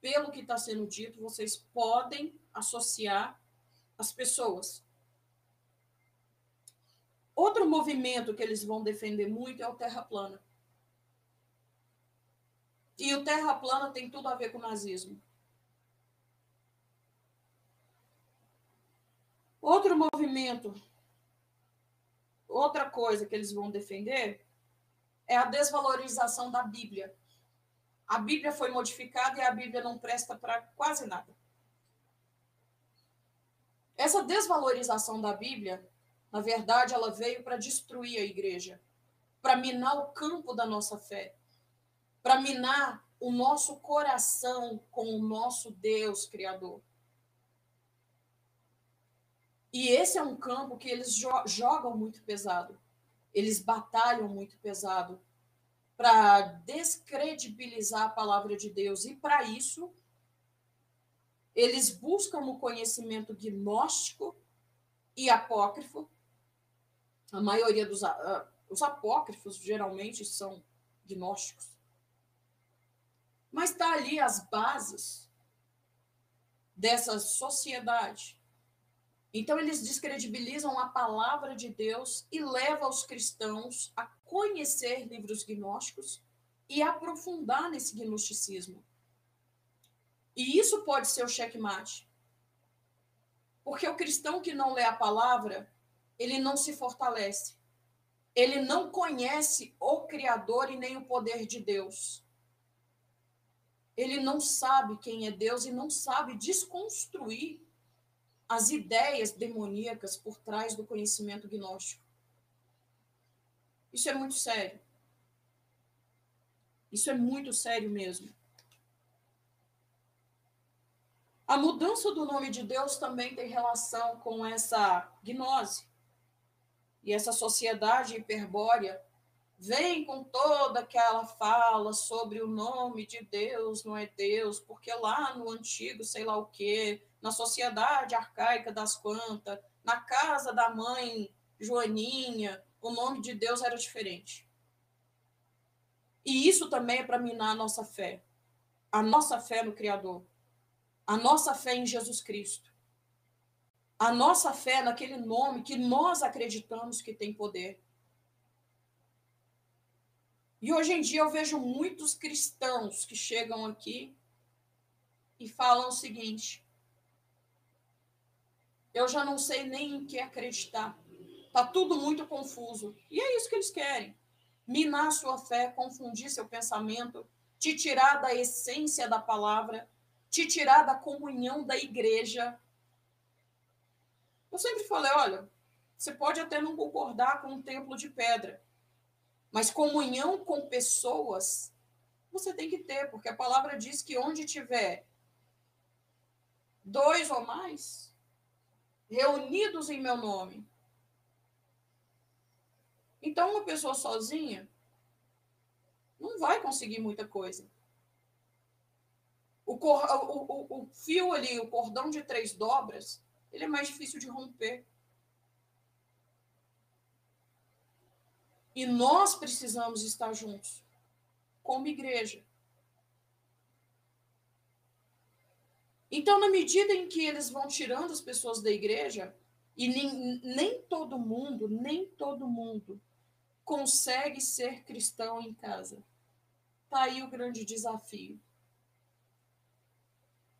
pelo que está sendo dito, vocês podem associar as pessoas. Outro movimento que eles vão defender muito é o Terra Plana. E o Terra Plana tem tudo a ver com o nazismo. Outro movimento, outra coisa que eles vão defender é a desvalorização da Bíblia. A Bíblia foi modificada e a Bíblia não presta para quase nada. Essa desvalorização da Bíblia, na verdade, ela veio para destruir a igreja, para minar o campo da nossa fé, para minar o nosso coração com o nosso Deus Criador. E esse é um campo que eles jo jogam muito pesado. Eles batalham muito pesado para descredibilizar a palavra de Deus. E para isso, eles buscam o conhecimento gnóstico e apócrifo. A maioria dos uh, os apócrifos geralmente são gnósticos. Mas está ali as bases dessa sociedade. Então eles descredibilizam a palavra de Deus e levam os cristãos a conhecer livros gnósticos e aprofundar nesse gnosticismo. E isso pode ser o checkmate. Porque o cristão que não lê a palavra, ele não se fortalece. Ele não conhece o Criador e nem o poder de Deus. Ele não sabe quem é Deus e não sabe desconstruir as ideias demoníacas por trás do conhecimento gnóstico. Isso é muito sério. Isso é muito sério mesmo. A mudança do nome de Deus também tem relação com essa gnose. E essa sociedade hiperbórea vem com toda aquela fala sobre o nome de Deus, não é Deus, porque lá no antigo, sei lá o quê, na sociedade arcaica das quantas, na casa da mãe Joaninha, o nome de Deus era diferente. E isso também é para minar a nossa fé, a nossa fé no Criador a nossa fé em Jesus Cristo, a nossa fé naquele nome que nós acreditamos que tem poder. E hoje em dia eu vejo muitos cristãos que chegam aqui e falam o seguinte: eu já não sei nem em que acreditar. Tá tudo muito confuso. E é isso que eles querem. Minar sua fé, confundir seu pensamento, te tirar da essência da palavra te tirar da comunhão da igreja. Eu sempre falei, olha, você pode até não concordar com um templo de pedra, mas comunhão com pessoas você tem que ter, porque a palavra diz que onde tiver dois ou mais reunidos em meu nome. Então, uma pessoa sozinha não vai conseguir muita coisa. O, cor, o, o, o fio ali, o cordão de três dobras, ele é mais difícil de romper. E nós precisamos estar juntos, como igreja. Então, na medida em que eles vão tirando as pessoas da igreja, e nem, nem todo mundo, nem todo mundo consegue ser cristão em casa. Está aí o grande desafio.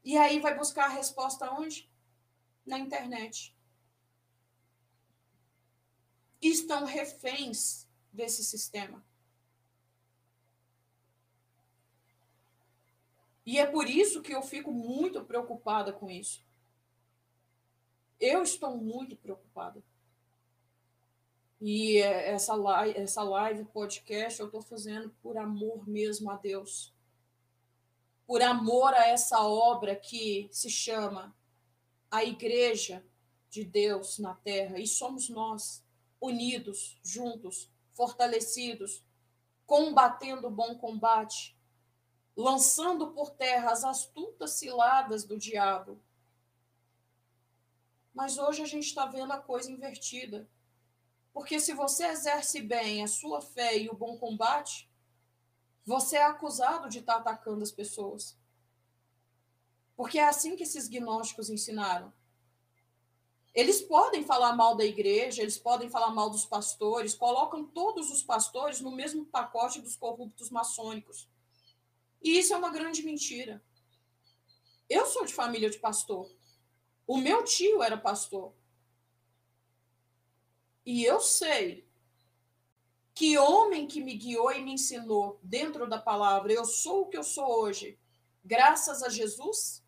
E aí vai buscar a resposta onde? Na internet. Estão reféns desse sistema. E é por isso que eu fico muito preocupada com isso. Eu estou muito preocupada. E essa live, essa live podcast eu estou fazendo por amor mesmo a Deus por amor a essa obra que se chama a Igreja de Deus na Terra. E somos nós, unidos, juntos, fortalecidos, combatendo o bom combate, lançando por terra as astutas ciladas do diabo. Mas hoje a gente está vendo a coisa invertida. Porque se você exerce bem a sua fé e o bom combate, você é acusado de estar atacando as pessoas. Porque é assim que esses gnósticos ensinaram. Eles podem falar mal da igreja, eles podem falar mal dos pastores, colocam todos os pastores no mesmo pacote dos corruptos maçônicos. E isso é uma grande mentira. Eu sou de família de pastor. O meu tio era pastor. E eu sei que homem que me guiou e me ensinou dentro da palavra, eu sou o que eu sou hoje, graças a Jesus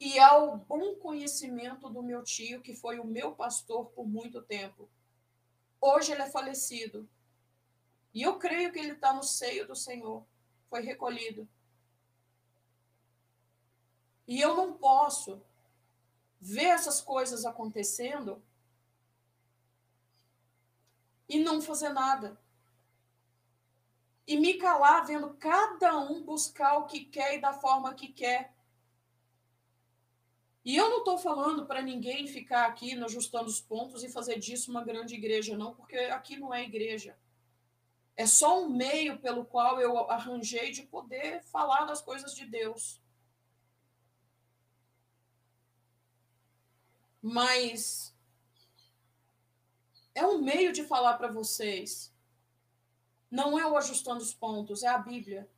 e ao bom conhecimento do meu tio, que foi o meu pastor por muito tempo. Hoje ele é falecido, E eu creio que ele está no seio do Senhor, foi recolhido. E eu não posso ver essas coisas acontecendo e não fazer nada. E me calar vendo cada um buscar o que quer e da forma que quer. E eu não estou falando para ninguém ficar aqui ajustando os pontos e fazer disso uma grande igreja, não, porque aqui não é igreja. É só um meio pelo qual eu arranjei de poder falar das coisas de Deus. Mas é um meio de falar para vocês. Não é o ajustando os pontos, é a Bíblia.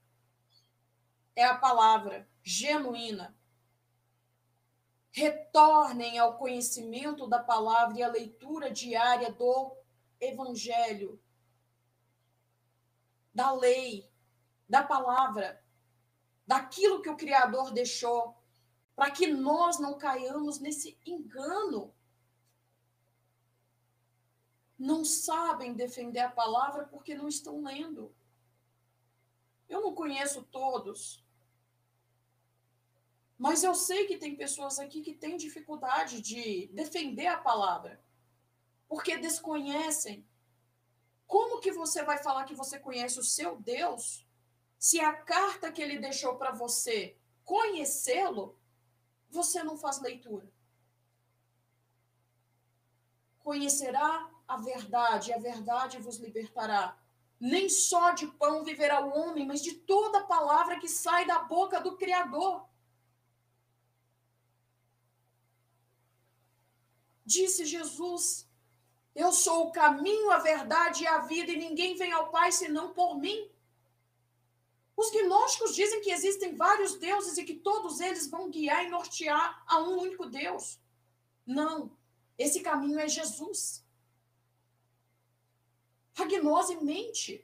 É a palavra genuína. Retornem ao conhecimento da palavra e à leitura diária do Evangelho, da lei, da palavra, daquilo que o Criador deixou, para que nós não caiamos nesse engano. Não sabem defender a palavra porque não estão lendo. Eu não conheço todos, mas eu sei que tem pessoas aqui que têm dificuldade de defender a palavra, porque desconhecem como que você vai falar que você conhece o seu Deus se a carta que ele deixou para você conhecê-lo, você não faz leitura? Conhecerá a verdade, e a verdade vos libertará. Nem só de pão viverá o homem, mas de toda palavra que sai da boca do Criador. Disse Jesus eu sou o caminho, a verdade e a vida, e ninguém vem ao Pai senão por mim. Os gnósticos dizem que existem vários deuses e que todos eles vão guiar e nortear a um único Deus. Não, esse caminho é Jesus. A gnose mente.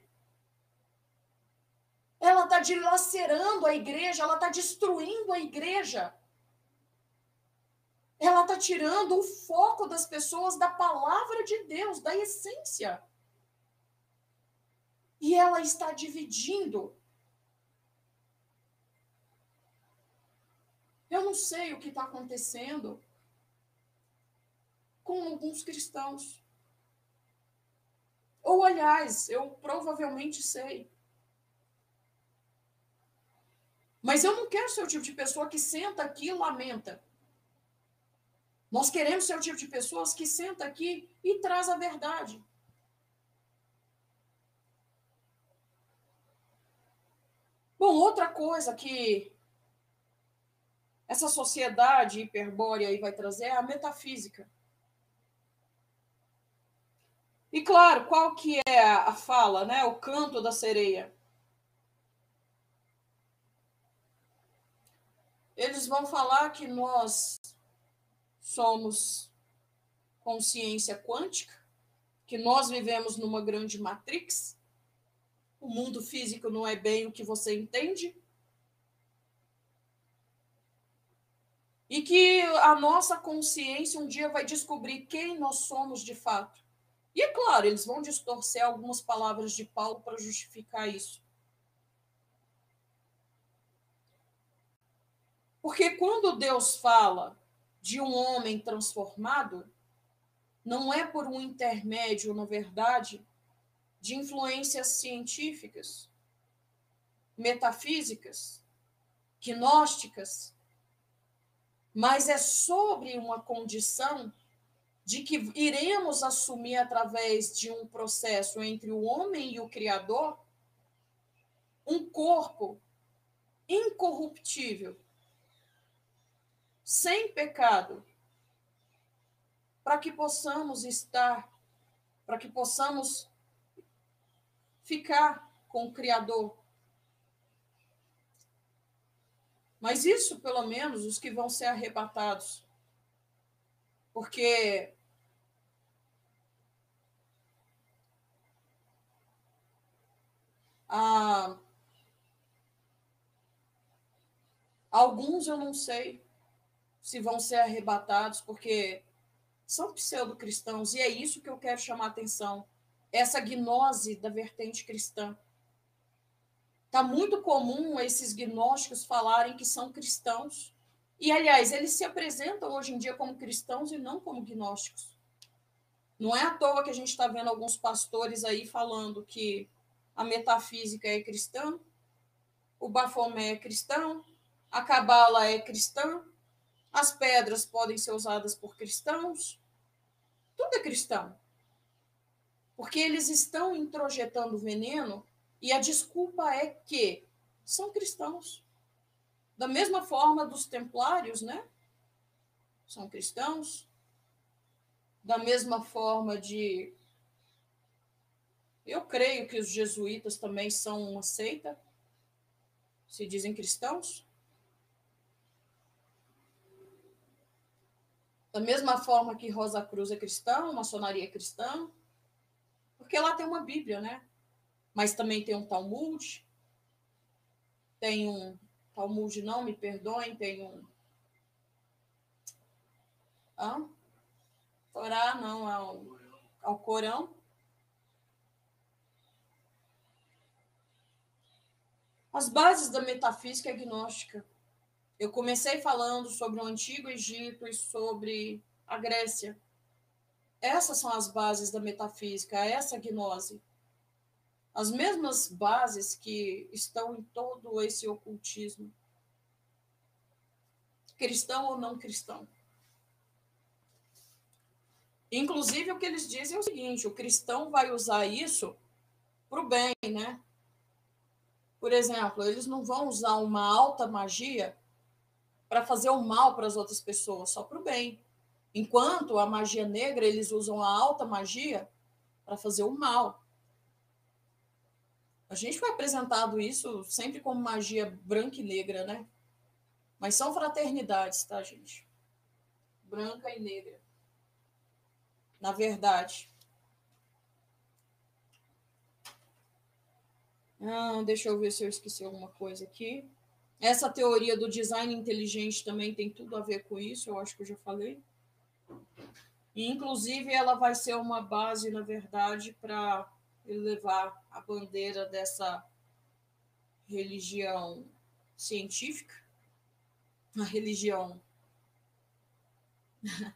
Ela está dilacerando a igreja, ela está destruindo a igreja ela está tirando o foco das pessoas da palavra de Deus, da essência. E ela está dividindo. Eu não sei o que está acontecendo com alguns cristãos. Ou, aliás, eu provavelmente sei. Mas eu não quero ser o tipo de pessoa que senta aqui e lamenta. Nós queremos ser o tipo de pessoas que senta aqui e traz a verdade. Bom, outra coisa que essa sociedade hiperbórea aí vai trazer é a metafísica. E claro, qual que é a fala, né? O canto da sereia. Eles vão falar que nós somos consciência quântica, que nós vivemos numa grande matrix. O mundo físico não é bem o que você entende. E que a nossa consciência um dia vai descobrir quem nós somos de fato. E é claro, eles vão distorcer algumas palavras de Paulo para justificar isso. Porque quando Deus fala de um homem transformado não é por um intermédio, na verdade, de influências científicas, metafísicas, gnósticas, mas é sobre uma condição de que iremos assumir através de um processo entre o homem e o Criador um corpo incorruptível, sem pecado, para que possamos estar, para que possamos ficar com o Criador. Mas isso, pelo menos, os que vão ser arrebatados. Porque ah, alguns eu não sei, se vão ser arrebatados, porque são pseudo-cristãos, e é isso que eu quero chamar a atenção. essa gnose da vertente cristã. Está muito comum esses gnósticos falarem que são cristãos. E, aliás, eles se apresentam hoje em dia como cristãos e não como gnósticos. Não é à toa que a gente está vendo alguns pastores aí falando que a metafísica é cristã, o Bafomé é cristão, a Cabala é cristã, as pedras podem ser usadas por cristãos, tudo é cristão. Porque eles estão introjetando veneno e a desculpa é que são cristãos. Da mesma forma dos templários, né? São cristãos. Da mesma forma de. Eu creio que os jesuítas também são uma seita, se dizem cristãos. Da mesma forma que Rosa Cruz é cristã, maçonaria é cristã, porque lá tem uma Bíblia, né? Mas também tem um Talmud, tem um Talmud, não me perdoem, tem um. Hã? Torá, não, é o, é o Corão. As bases da metafísica agnóstica. Eu comecei falando sobre o Antigo Egito e sobre a Grécia. Essas são as bases da metafísica, essa gnose. As mesmas bases que estão em todo esse ocultismo. Cristão ou não cristão. Inclusive, o que eles dizem é o seguinte: o cristão vai usar isso para o bem, né? Por exemplo, eles não vão usar uma alta magia para fazer o mal para as outras pessoas, só para o bem. Enquanto a magia negra, eles usam a alta magia para fazer o mal. A gente foi apresentado isso sempre como magia branca e negra, né? Mas são fraternidades, tá, gente? Branca e negra. Na verdade. Ah, deixa eu ver se eu esqueci alguma coisa aqui. Essa teoria do design inteligente também tem tudo a ver com isso, eu acho que eu já falei. E, inclusive, ela vai ser uma base, na verdade, para levar a bandeira dessa religião científica, a religião.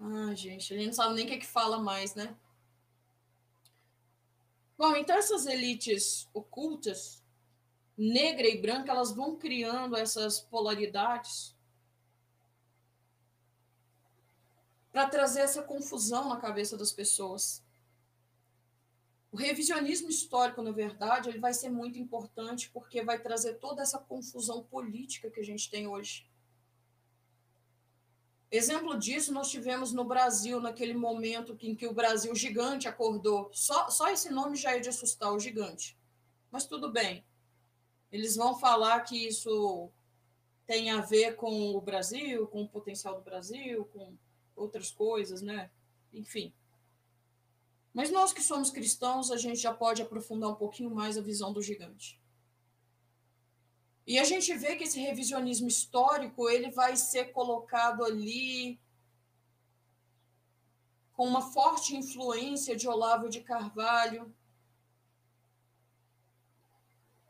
ah, gente, a gente não sabe nem o que, é que fala mais, né? Bom, então essas elites ocultas, negra e branca, elas vão criando essas polaridades para trazer essa confusão na cabeça das pessoas. O revisionismo histórico, na verdade, ele vai ser muito importante porque vai trazer toda essa confusão política que a gente tem hoje. Exemplo disso nós tivemos no Brasil, naquele momento em que o Brasil gigante acordou. Só, só esse nome já é de assustar o gigante. Mas tudo bem. Eles vão falar que isso tem a ver com o Brasil, com o potencial do Brasil, com outras coisas, né? Enfim. Mas nós que somos cristãos, a gente já pode aprofundar um pouquinho mais a visão do gigante. E a gente vê que esse revisionismo histórico, ele vai ser colocado ali com uma forte influência de Olavo de Carvalho,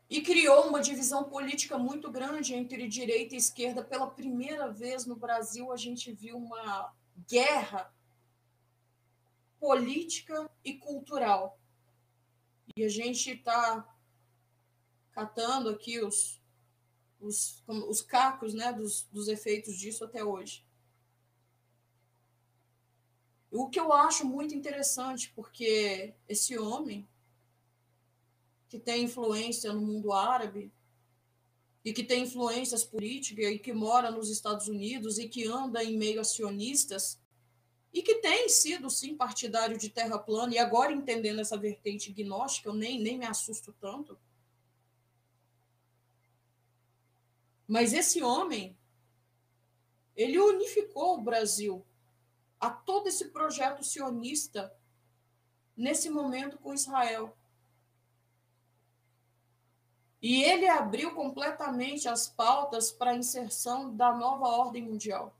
e criou uma divisão política muito grande entre direita e esquerda. Pela primeira vez no Brasil, a gente viu uma guerra política e cultural. E a gente está catando aqui os, os, os cacos né, dos, dos efeitos disso até hoje. O que eu acho muito interessante, porque esse homem que tem influência no mundo árabe, e que tem influências políticas e que mora nos Estados Unidos e que anda em meio a sionistas e que tem sido, sim, partidário de terra plana e agora entendendo essa vertente gnóstica, eu nem, nem me assusto tanto. Mas esse homem, ele unificou o Brasil a todo esse projeto sionista nesse momento com Israel. E ele abriu completamente as pautas para a inserção da nova ordem mundial.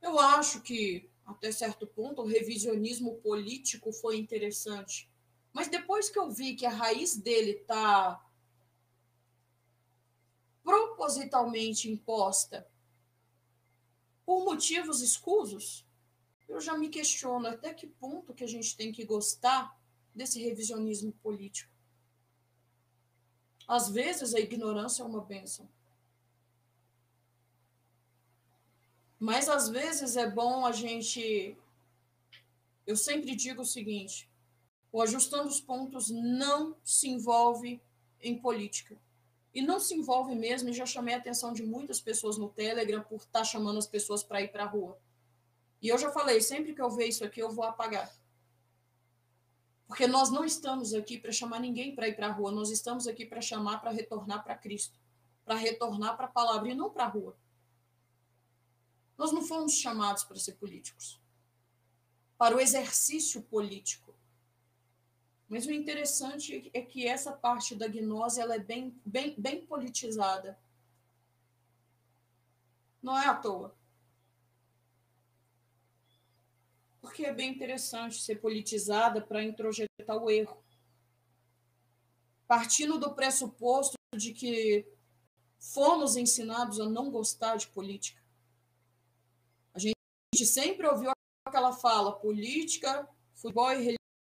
Eu acho que até certo ponto, o revisionismo político foi interessante. Mas depois que eu vi que a raiz dele está propositalmente imposta por motivos escusos, eu já me questiono até que ponto que a gente tem que gostar desse revisionismo político. Às vezes a ignorância é uma bênção. Mas às vezes é bom a gente. Eu sempre digo o seguinte: o ajustando os pontos não se envolve em política. E não se envolve mesmo, e já chamei a atenção de muitas pessoas no Telegram por estar tá chamando as pessoas para ir para a rua. E eu já falei, sempre que eu ver isso aqui, eu vou apagar. Porque nós não estamos aqui para chamar ninguém para ir para a rua, nós estamos aqui para chamar para retornar para Cristo, para retornar para a palavra e não para a rua. Nós não fomos chamados para ser políticos, para o exercício político. Mas o interessante é que essa parte da gnose ela é bem, bem, bem politizada. Não é à toa. Porque é bem interessante ser politizada para introjetar o erro. Partindo do pressuposto de que fomos ensinados a não gostar de política gente sempre ouviu aquela fala: política, futebol e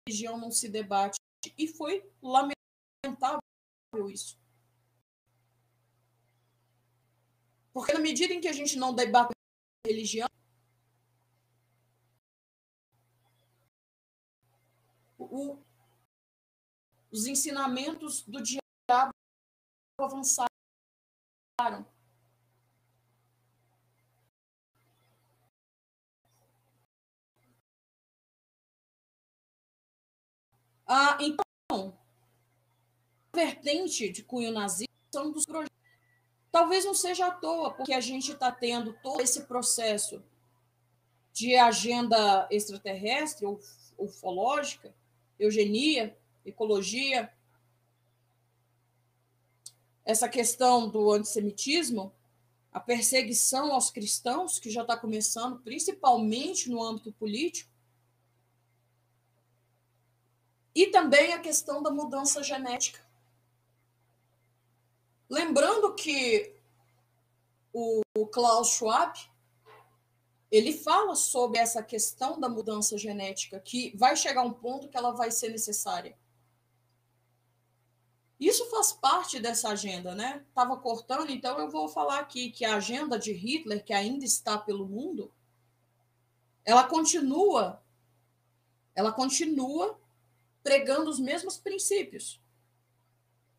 religião não se debate. E foi lamentável isso. Porque na medida em que a gente não debate religião, o, os ensinamentos do diabo avançaram. Ah, então, a vertente de cunho nazista são dos projetos. Talvez não seja à toa, porque a gente está tendo todo esse processo de agenda extraterrestre ou ufológica, eugenia, ecologia, essa questão do antissemitismo, a perseguição aos cristãos, que já está começando, principalmente no âmbito político, e também a questão da mudança genética. Lembrando que o Klaus Schwab ele fala sobre essa questão da mudança genética, que vai chegar um ponto que ela vai ser necessária. Isso faz parte dessa agenda, né? Estava cortando, então eu vou falar aqui que a agenda de Hitler, que ainda está pelo mundo, ela continua, ela continua pregando os mesmos princípios.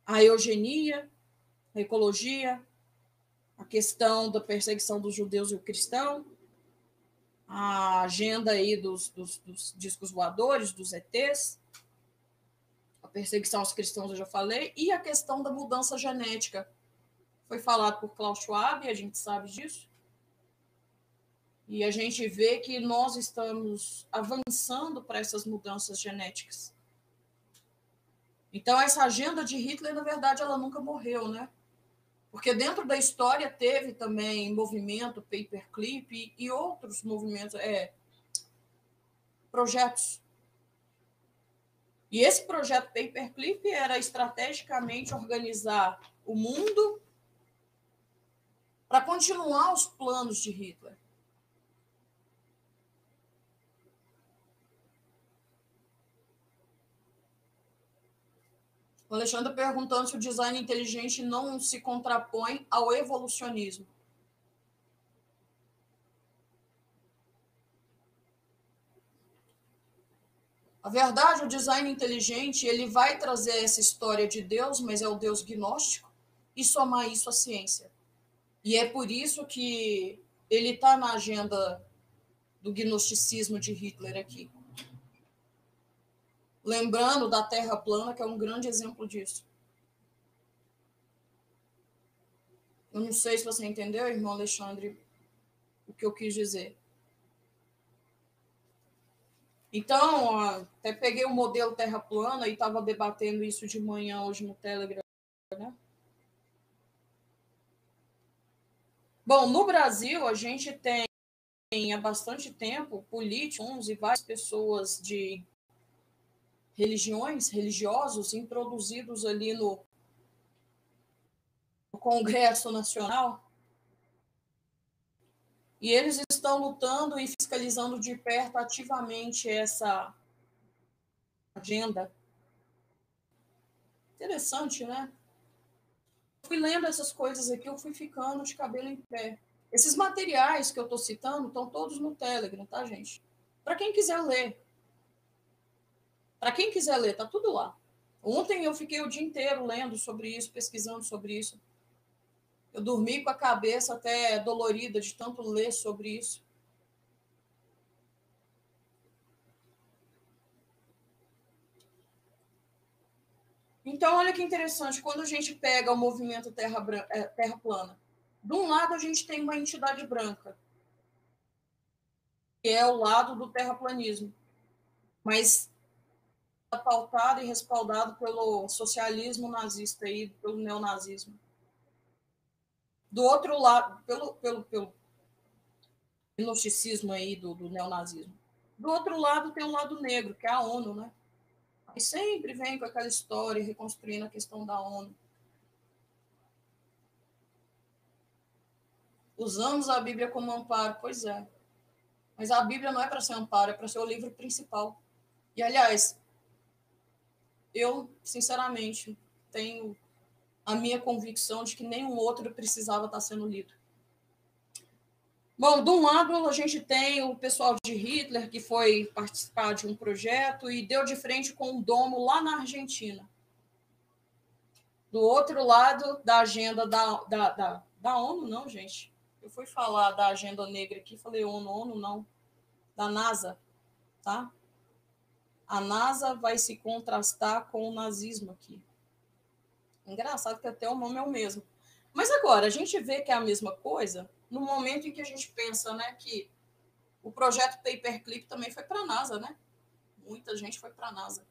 A eugenia, a ecologia, a questão da perseguição dos judeus e o cristão, a agenda aí dos, dos, dos discos voadores, dos ETs, a perseguição aos cristãos eu já falei, e a questão da mudança genética. Foi falado por Klaus Schwab, a gente sabe disso. E a gente vê que nós estamos avançando para essas mudanças genéticas. Então, essa agenda de Hitler, na verdade, ela nunca morreu, né? Porque dentro da história teve também movimento paperclip e outros movimentos, é, projetos. E esse projeto paperclip era estrategicamente organizar o mundo para continuar os planos de Hitler. O Alexandre perguntando se o design inteligente não se contrapõe ao evolucionismo. A verdade, o design inteligente, ele vai trazer essa história de Deus, mas é o Deus gnóstico, e somar isso à ciência. E é por isso que ele está na agenda do gnosticismo de Hitler aqui. Lembrando da Terra plana, que é um grande exemplo disso. Eu não sei se você entendeu, irmão Alexandre, o que eu quis dizer. Então, até peguei o modelo Terra plana e estava debatendo isso de manhã hoje no Telegram. Né? Bom, no Brasil, a gente tem há bastante tempo políticos e várias pessoas de religiões, religiosos, introduzidos ali no, no Congresso Nacional. E eles estão lutando e fiscalizando de perto ativamente essa agenda. Interessante, né? Fui lendo essas coisas aqui, eu fui ficando de cabelo em pé. Esses materiais que eu estou citando estão todos no Telegram, tá, gente? Para quem quiser ler. Para quem quiser ler, tá tudo lá. Ontem eu fiquei o dia inteiro lendo sobre isso, pesquisando sobre isso. Eu dormi com a cabeça até dolorida de tanto ler sobre isso. Então, olha que interessante, quando a gente pega o movimento Terra, é, terra Plana, de um lado a gente tem uma entidade branca, que é o lado do terraplanismo, mas pautado e respaldado pelo socialismo nazista e pelo neonazismo. Do outro lado, pelo, pelo, pelo gnosticismo aí do, do neonazismo. Do outro lado tem o lado negro, que é a ONU, né? E sempre vem com aquela história reconstruindo a questão da ONU. Usamos a Bíblia como amparo, pois é. Mas a Bíblia não é para ser amparo, é para ser o livro principal. E, aliás, eu, sinceramente, tenho a minha convicção de que nenhum outro precisava estar sendo lido. Bom, de um lado a gente tem o pessoal de Hitler que foi participar de um projeto e deu de frente com um domo lá na Argentina. Do outro lado da agenda da, da, da, da ONU, não, gente. Eu fui falar da agenda negra aqui, falei ONU, ONU não. Da NASA, tá? A NASA vai se contrastar com o nazismo aqui. Engraçado que até o nome é o mesmo. Mas agora, a gente vê que é a mesma coisa no momento em que a gente pensa né, que o projeto Paperclip também foi para a NASA, né? Muita gente foi para a NASA.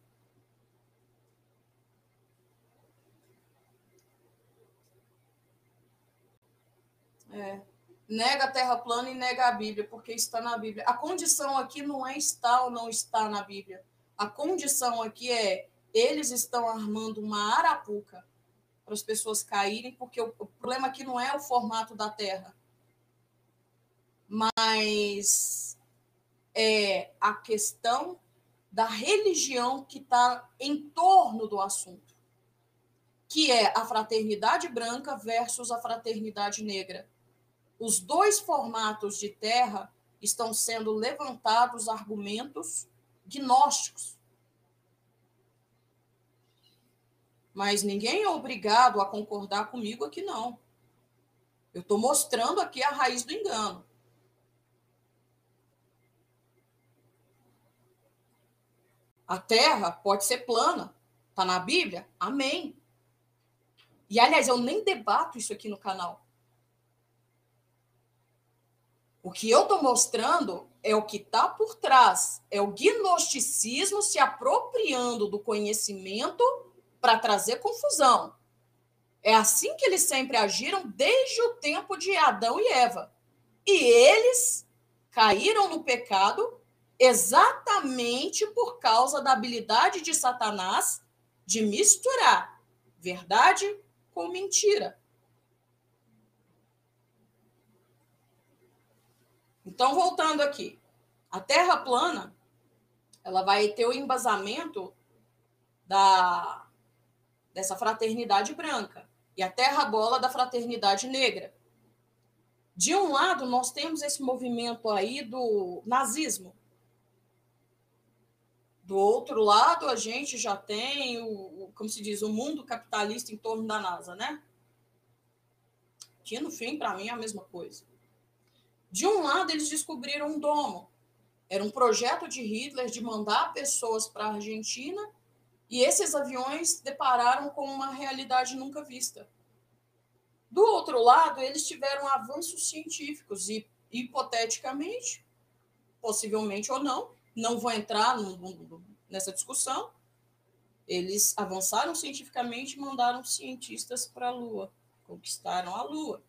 É. Nega a Terra plana e nega a Bíblia, porque está na Bíblia. A condição aqui não é estar ou não estar na Bíblia. A condição aqui é eles estão armando uma arapuca para as pessoas caírem, porque o, o problema aqui não é o formato da Terra mas é a questão da religião que está em torno do assunto, que é a fraternidade branca versus a fraternidade negra. Os dois formatos de terra estão sendo levantados argumentos gnósticos. Mas ninguém é obrigado a concordar comigo aqui, não. Eu estou mostrando aqui a raiz do engano. A terra pode ser plana. Está na Bíblia? Amém. E, aliás, eu nem debato isso aqui no canal. O que eu estou mostrando é o que está por trás. É o gnosticismo se apropriando do conhecimento para trazer confusão. É assim que eles sempre agiram desde o tempo de Adão e Eva. E eles caíram no pecado exatamente por causa da habilidade de Satanás de misturar verdade com mentira. Então, voltando aqui, a Terra plana, ela vai ter o embasamento da dessa fraternidade branca e a Terra bola da fraternidade negra. De um lado, nós temos esse movimento aí do nazismo, do outro lado, a gente já tem o, como se diz, o mundo capitalista em torno da NASA, né? Que no fim, para mim, é a mesma coisa. De um lado, eles descobriram um domo. Era um projeto de Hitler de mandar pessoas para a Argentina e esses aviões depararam com uma realidade nunca vista. Do outro lado, eles tiveram avanços científicos e, hipoteticamente, possivelmente ou não, não vou entrar no, no, nessa discussão. Eles avançaram cientificamente e mandaram cientistas para a Lua, conquistaram a Lua.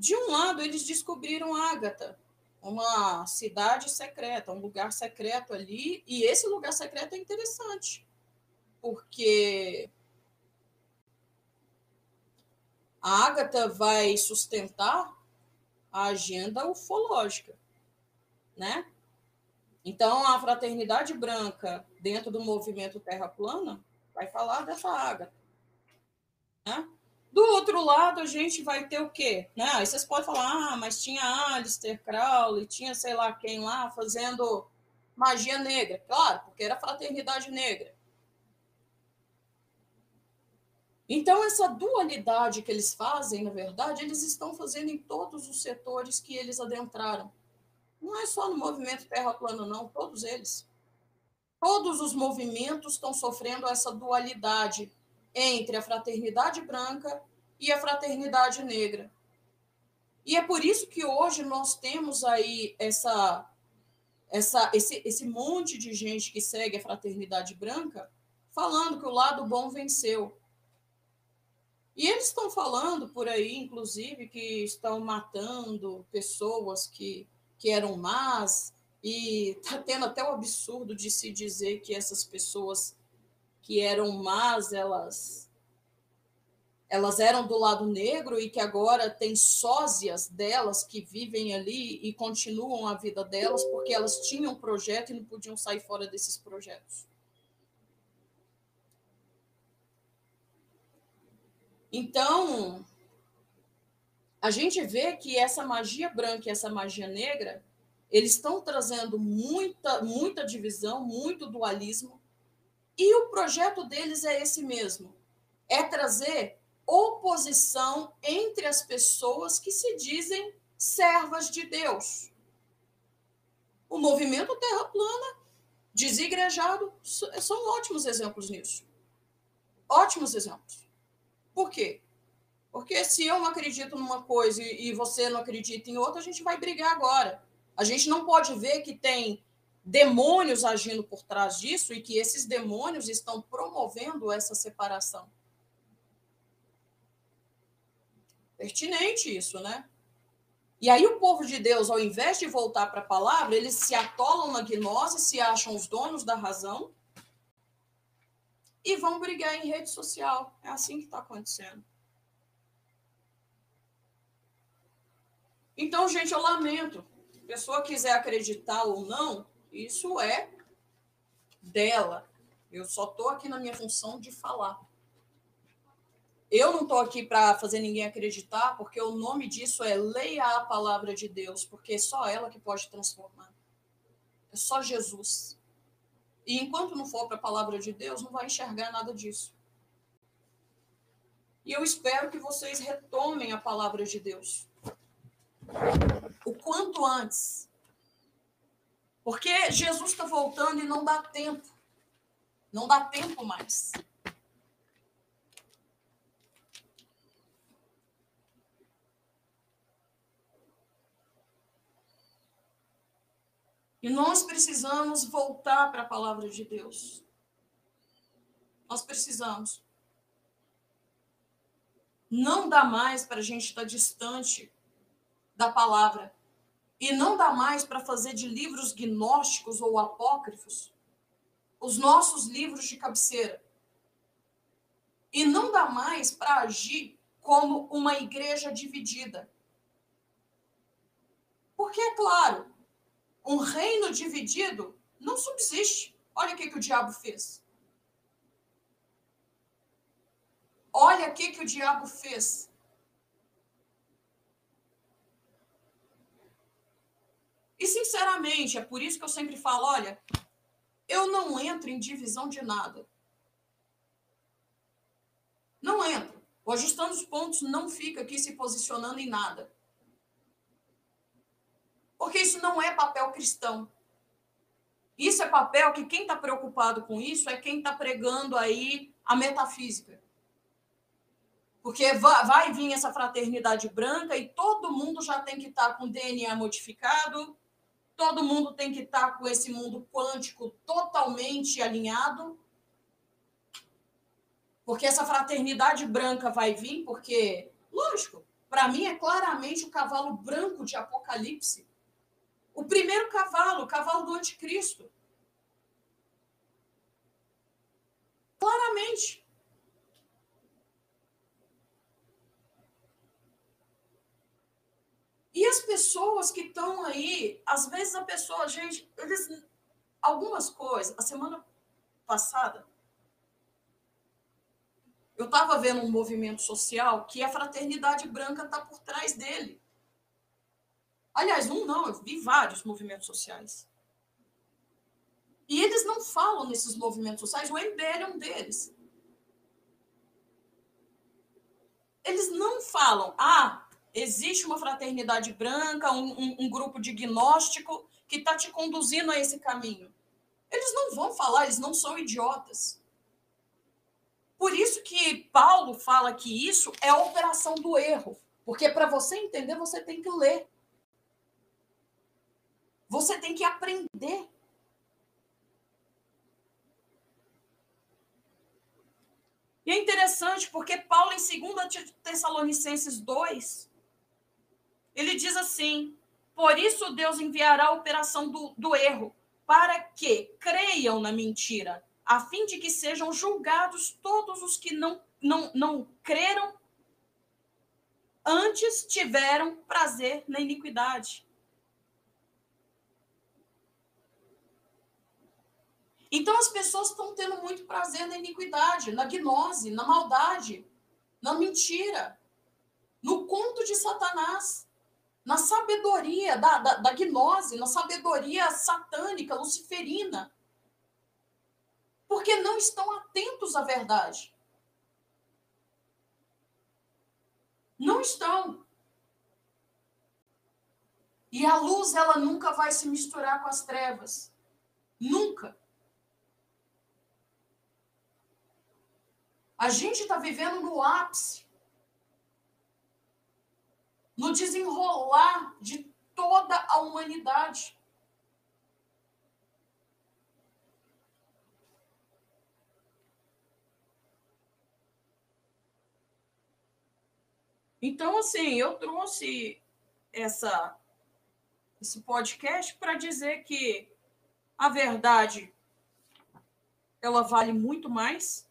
De um lado, eles descobriram Ágata, uma cidade secreta, um lugar secreto ali, e esse lugar secreto é interessante, porque a Ágata vai sustentar a agenda ufológica, né? Então, a fraternidade branca, dentro do movimento Terra Plana, vai falar dessa Ágata. Né? Do outro lado, a gente vai ter o quê? Né? Aí vocês podem falar, ah, mas tinha Alistair Crowley, tinha sei lá quem lá fazendo magia negra. Claro, porque era fraternidade negra. Então, essa dualidade que eles fazem, na verdade, eles estão fazendo em todos os setores que eles adentraram. Não é só no movimento Terra Plana, não, todos eles. Todos os movimentos estão sofrendo essa dualidade entre a fraternidade branca e a fraternidade negra. E é por isso que hoje nós temos aí essa, essa, esse, esse monte de gente que segue a fraternidade branca falando que o lado bom venceu. E eles estão falando por aí, inclusive, que estão matando pessoas que, que eram más, e está tendo até o absurdo de se dizer que essas pessoas que eram más, elas elas eram do lado negro e que agora tem sósias delas que vivem ali e continuam a vida delas porque elas tinham um projeto e não podiam sair fora desses projetos. Então, a gente vê que essa magia branca e essa magia negra, eles estão trazendo muita, muita divisão, muito dualismo, e o projeto deles é esse mesmo: é trazer oposição entre as pessoas que se dizem servas de Deus. O movimento Terra Plana, desigrejado, são ótimos exemplos nisso. Ótimos exemplos. Por quê? Porque se eu não acredito numa coisa e você não acredita em outra, a gente vai brigar agora. A gente não pode ver que tem demônios agindo por trás disso e que esses demônios estão promovendo essa separação. Pertinente isso, né? E aí o povo de Deus, ao invés de voltar para a palavra, eles se atolam na gnose, se acham os donos da razão e vão brigar em rede social. É assim que está acontecendo. Então, gente, eu lamento. A pessoa quiser acreditar ou não, isso é dela. Eu só estou aqui na minha função de falar. Eu não estou aqui para fazer ninguém acreditar, porque o nome disso é leia a palavra de Deus, porque é só ela que pode transformar. É só Jesus. E enquanto não for para a palavra de Deus, não vai enxergar nada disso. E eu espero que vocês retomem a palavra de Deus. O quanto antes. Porque Jesus está voltando e não dá tempo. Não dá tempo mais. E nós precisamos voltar para a palavra de Deus. Nós precisamos. Não dá mais para a gente estar distante da palavra. E não dá mais para fazer de livros gnósticos ou apócrifos os nossos livros de cabeceira. E não dá mais para agir como uma igreja dividida. Porque, é claro, um reino dividido não subsiste. Olha o que, que o diabo fez. Olha o que, que o diabo fez. E, sinceramente, é por isso que eu sempre falo: olha, eu não entro em divisão de nada. Não entro. O Ajustando os Pontos não fica aqui se posicionando em nada. Porque isso não é papel cristão. Isso é papel que quem está preocupado com isso é quem está pregando aí a metafísica. Porque vai, vir essa fraternidade branca e todo mundo já tem que estar tá com DNA modificado, todo mundo tem que estar tá com esse mundo quântico totalmente alinhado. Porque essa fraternidade branca vai vir, porque, lógico, para mim é claramente o cavalo branco de Apocalipse O primeiro cavalo, o cavalo do anticristo. Claramente. E as pessoas que estão aí, às vezes a pessoa, gente, eles algumas coisas, a semana passada eu estava vendo um movimento social que a fraternidade branca está por trás dele. Aliás, um não, eu vi vários movimentos sociais. E eles não falam nesses movimentos sociais, o MBL é um deles. Eles não falam, ah, existe uma fraternidade branca, um, um, um grupo de gnóstico que está te conduzindo a esse caminho. Eles não vão falar, eles não são idiotas. Por isso que Paulo fala que isso é a operação do erro. Porque para você entender, você tem que ler. Você tem que aprender. E é interessante porque Paulo, em 2 Tessalonicenses 2, ele diz assim: Por isso Deus enviará a operação do, do erro, para que creiam na mentira, a fim de que sejam julgados todos os que não, não, não creram antes tiveram prazer na iniquidade. Então as pessoas estão tendo muito prazer na iniquidade, na gnose, na maldade, na mentira, no conto de Satanás, na sabedoria da, da, da gnose, na sabedoria satânica, luciferina. Porque não estão atentos à verdade. Não estão. E a luz, ela nunca vai se misturar com as trevas. Nunca. A gente está vivendo no ápice, no desenrolar de toda a humanidade. Então, assim, eu trouxe essa, esse podcast para dizer que a verdade ela vale muito mais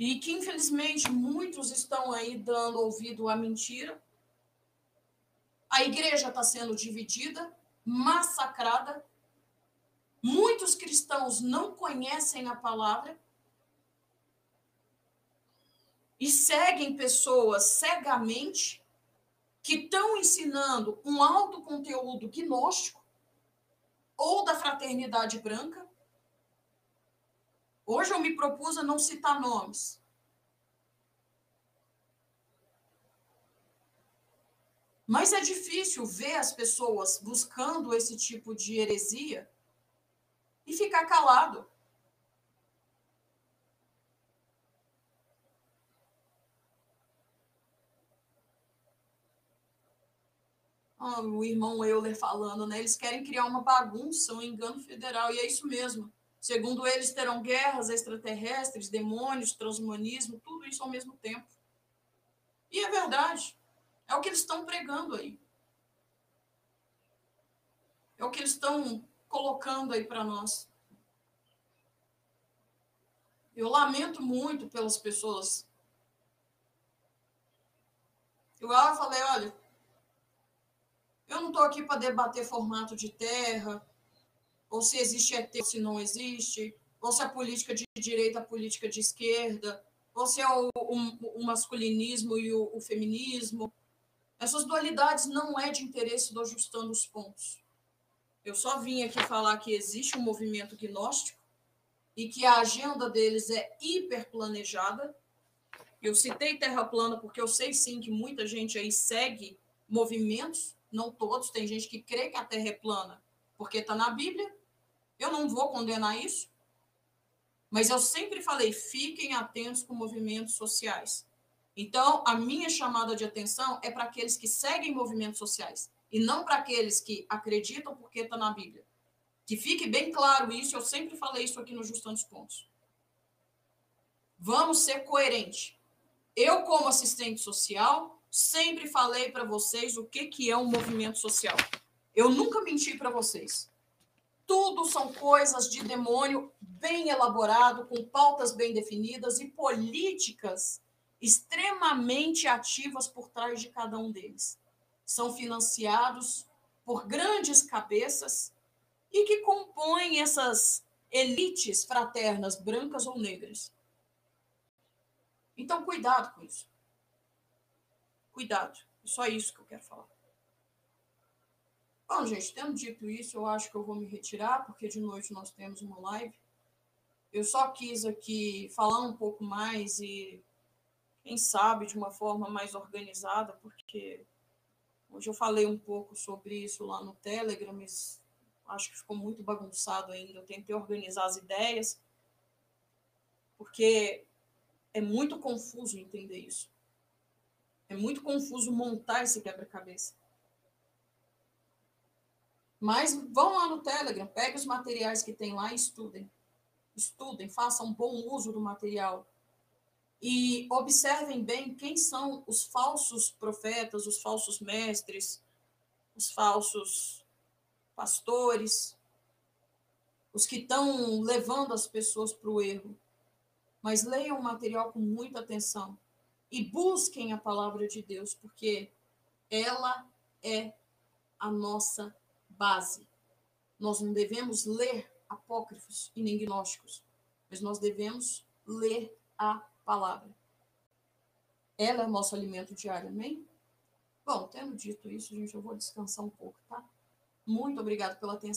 E que, infelizmente, muitos estão aí dando ouvido à mentira. A igreja está sendo dividida, massacrada. Muitos cristãos não conhecem a palavra e seguem pessoas cegamente que estão ensinando um alto conteúdo gnóstico ou da fraternidade branca Hoje eu me propus a não citar nomes. Mas é difícil ver as pessoas buscando esse tipo de heresia e ficar calado. Ah, o irmão Euler falando, né? Eles querem criar uma bagunça, um engano federal, e é isso mesmo. Segundo eles, terão guerras extraterrestres, demônios, transhumanismo, tudo isso ao mesmo tempo. E é verdade. É o que eles estão pregando aí. É o que eles estão colocando aí para nós. Eu lamento muito pelas pessoas. Eu falei, olha, eu não estou aqui para debater formato de terra, ou se existe ET ou se não existe, ou se a política de direita a política de esquerda, ou se é o, o, o masculinismo e o, o, feminismo. Essas dualidades não é de interesse do Ajustando os Pontos. Eu só vim aqui falar que existe um movimento gnóstico e que a agenda deles é hiperplanejada. Eu citei Terra Plana porque eu sei sim que muita gente aí segue movimentos, não todos, tem gente que crê que a Terra é plana porque está na Bíblia, eu não vou condenar isso, mas eu sempre falei: fiquem atentos com movimentos sociais. Então, a minha chamada de atenção é para aqueles que seguem movimentos sociais e não para aqueles que acreditam porque está na Bíblia. Que fique bem claro isso, eu sempre falei isso aqui no Justando os Pontos. Vamos ser coerentes. Eu, como assistente social, sempre falei para vocês o que, que é um movimento social. Eu nunca menti para vocês. Tudo são coisas de demônio bem elaborado, com pautas bem definidas e políticas extremamente ativas por trás de cada um deles. São financiados por grandes cabeças e que compõem essas elites fraternas, brancas ou negras. Então, cuidado com isso. Cuidado. É só isso que eu quero falar. Bom, gente, tendo dito isso, eu acho que eu vou me retirar, porque de noite nós temos uma live. Eu só quis aqui falar um pouco mais e, quem sabe, de uma forma mais organizada, porque hoje eu falei um pouco sobre isso lá no Telegram, mas acho que ficou muito bagunçado ainda. Eu tentei organizar as ideias, porque é muito confuso entender isso. É muito confuso montar esse quebra-cabeça. Mas vão lá no Telegram, peguem os materiais que tem lá e estudem. Estudem, façam bom uso do material. E observem bem quem são os falsos profetas, os falsos mestres, os falsos pastores, os que estão levando as pessoas para o erro. Mas leiam o material com muita atenção e busquem a palavra de Deus, porque ela é a nossa base. Nós não devemos ler apócrifos e nem gnósticos, mas nós devemos ler a palavra. Ela é o nosso alimento diário, amém? Bom, tendo dito isso, gente, eu vou descansar um pouco, tá? Muito obrigado pela atenção.